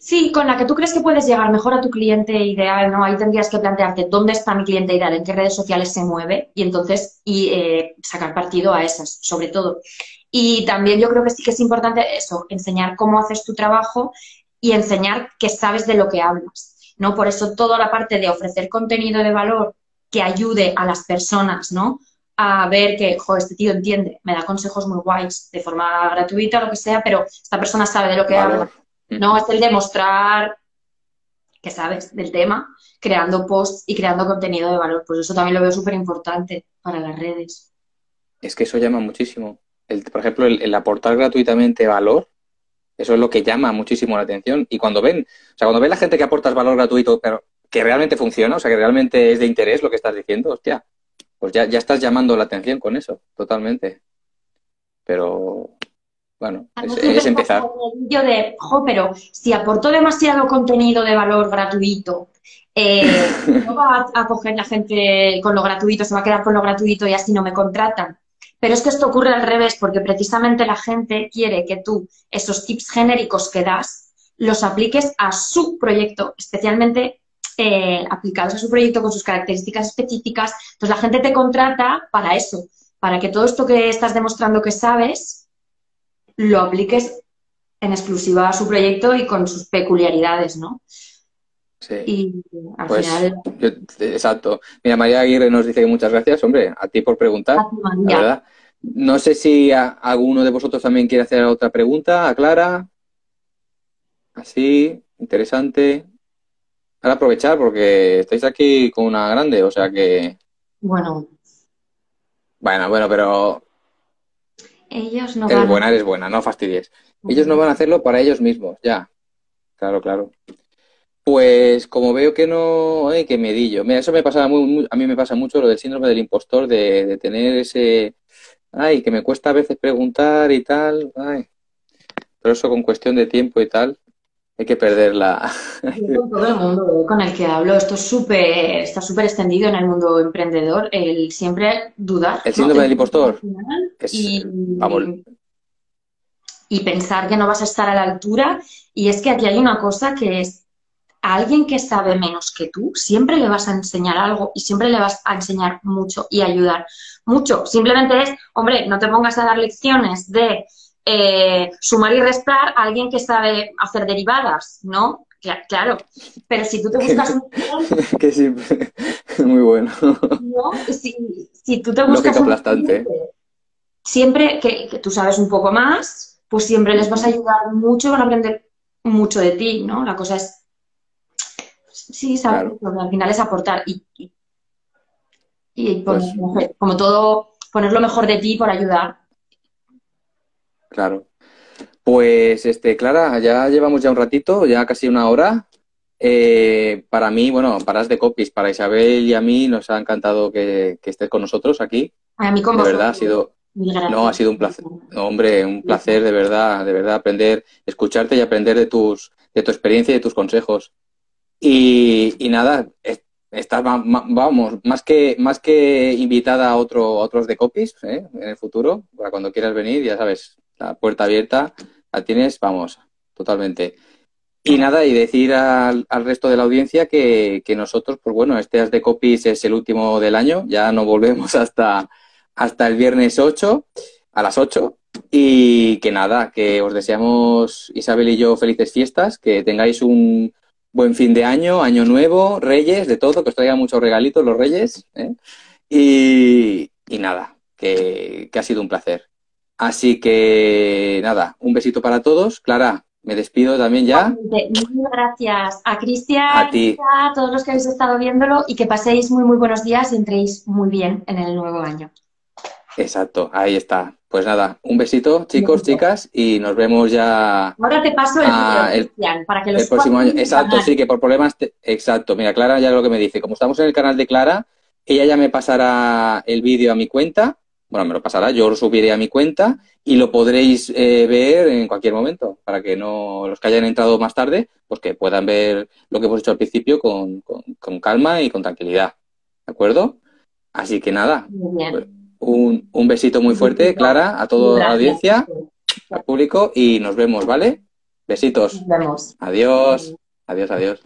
Sí, con la que tú crees que puedes llegar mejor a tu cliente ideal, ¿no? Ahí tendrías que plantearte dónde está mi cliente ideal, en qué redes sociales se mueve y entonces y, eh, sacar partido a esas, sobre todo. Y también yo creo que sí que es importante eso, enseñar cómo haces tu trabajo y enseñar que sabes de lo que hablas, ¿no? Por eso toda la parte de ofrecer contenido de valor que ayude a las personas, ¿no? A ver que, jo, este tío entiende, me da consejos muy guays, de forma gratuita, lo que sea, pero esta persona sabe de lo que habla no es el demostrar que sabes del tema, creando posts y creando contenido de valor. Pues eso también lo veo súper importante para las redes. Es que eso llama muchísimo. El, por ejemplo, el, aportar gratuitamente valor, eso es lo que llama muchísimo la atención. Y cuando ven, o sea, cuando ven la gente que aportas valor gratuito, pero que realmente funciona, o sea, que realmente es de interés lo que estás diciendo, hostia, pues ya, ya estás llamando la atención con eso, totalmente. Pero bueno, es, empezar. Yo de, jo, pero si aporto demasiado contenido de valor gratuito, eh, no va a, coger la gente con lo gratuito, se va a quedar con lo gratuito y así no me contratan. Pero es que esto ocurre al revés, porque precisamente la gente quiere que tú esos tips genéricos que das los apliques a su proyecto, especialmente eh, aplicados a su proyecto con sus características específicas. Entonces la gente te contrata para eso, para que todo esto que estás demostrando que sabes lo apliques en exclusiva a su proyecto y con sus peculiaridades, ¿no? Sí. Y al pues, final. exacto. Mira, María Aguirre nos dice que muchas gracias, hombre, a ti por preguntar. la verdad. No sé si alguno de vosotros también quiere hacer otra pregunta a Clara. Así, interesante. Ahora aprovechar porque estáis aquí con una grande, o sea que. Bueno. Bueno, bueno, pero ellos no eres buena, eres buena, no fastidies. Ellos no van a hacerlo para ellos mismos, ya. Claro, claro. Pues como veo que no, ay, que medillo. Mira, eso me pasa muy, a mí me pasa mucho lo del síndrome del impostor, de, tener ese, ay, que me cuesta a veces preguntar y tal, ay. Pero eso con cuestión de tiempo y tal, hay que perderla. Con todo el mundo con el que hablo, esto es súper, está súper extendido en el mundo emprendedor, el siempre dudar. El síndrome del impostor. y, y pensar que no vas a estar a la altura. Y es que aquí hay una cosa que es, a alguien que sabe menos que tú, siempre le vas a enseñar algo y siempre le vas a enseñar mucho y ayudar mucho. Simplemente es, hombre, no te pongas a dar lecciones de eh, sumar y restar a alguien que sabe hacer derivadas, ¿no? Claro, pero si tú te buscas un... que sí, muy bueno. ¿no? Si, tú te buscas un... Siempre que, tú sabes un poco más, pues siempre les vas a ayudar mucho, van a aprender mucho de ti, ¿no? La cosa es... Sí, sabes, al final es aportar y, y, pues como todo, poner lo mejor de ti por ayudar. Claro. Pues, este, Clara, ya llevamos ya un ratito, ya casi una hora. Eh, para mí, bueno, para de copies, para Isabel y a mí nos ha encantado que, estés con nosotros aquí. A mí como De verdad, ha sido, no, ha sido un placer. hombre, un placer de verdad, de verdad aprender, escucharte y aprender de tus, de tu experiencia y de tus consejos. Y, y nada, estás, vamos, más que, más que invitada a, otro, otros de copies ¿eh? en el futuro, para cuando quieras venir, ya sabes, la puerta abierta, la tienes, vamos, totalmente. Y nada, y decir al, resto de la audiencia que, nosotros, pues bueno, este As de Copies es el último del año, ya no volvemos hasta, hasta el viernes 8. a las 8. Y que nada, que os deseamos, Isabel y yo, felices fiestas, que tengáis un buen fin de año, año nuevo, reyes, de todo, que os traigan muchos regalitos los reyes. ¿eh? Y, y, nada, que, que ha sido un placer. Así que nada, un besito para todos. Clara, me despido también ya. Muchas gracias a Cristian, a, ti. a todos los que habéis estado viéndolo y que paséis muy, muy buenos días y entréis muy bien en el nuevo año. Exacto, ahí está. Pues nada, un besito, chicos, chicas, y nos vemos ya. Ahora te paso el, a, el Cristian, para que el próximo año. Exacto, sí, que por problemas. Te... Exacto, mira, Clara ya lo que me dice. Como estamos en el canal de Clara, ella ya me pasará el vídeo a mi cuenta. Bueno, me lo pasará, yo lo subiré a mi cuenta y lo podréis eh, ver en cualquier momento, para que no los que hayan entrado más tarde, pues que puedan ver lo que hemos hecho al principio con, con, con calma y con tranquilidad. ¿De acuerdo? Así que nada. Bien. Un, un, besito muy fuerte, Clara, a toda la audiencia, al público, y nos vemos, ¿vale? Besitos. Nos vemos. Adiós. Adiós, adiós.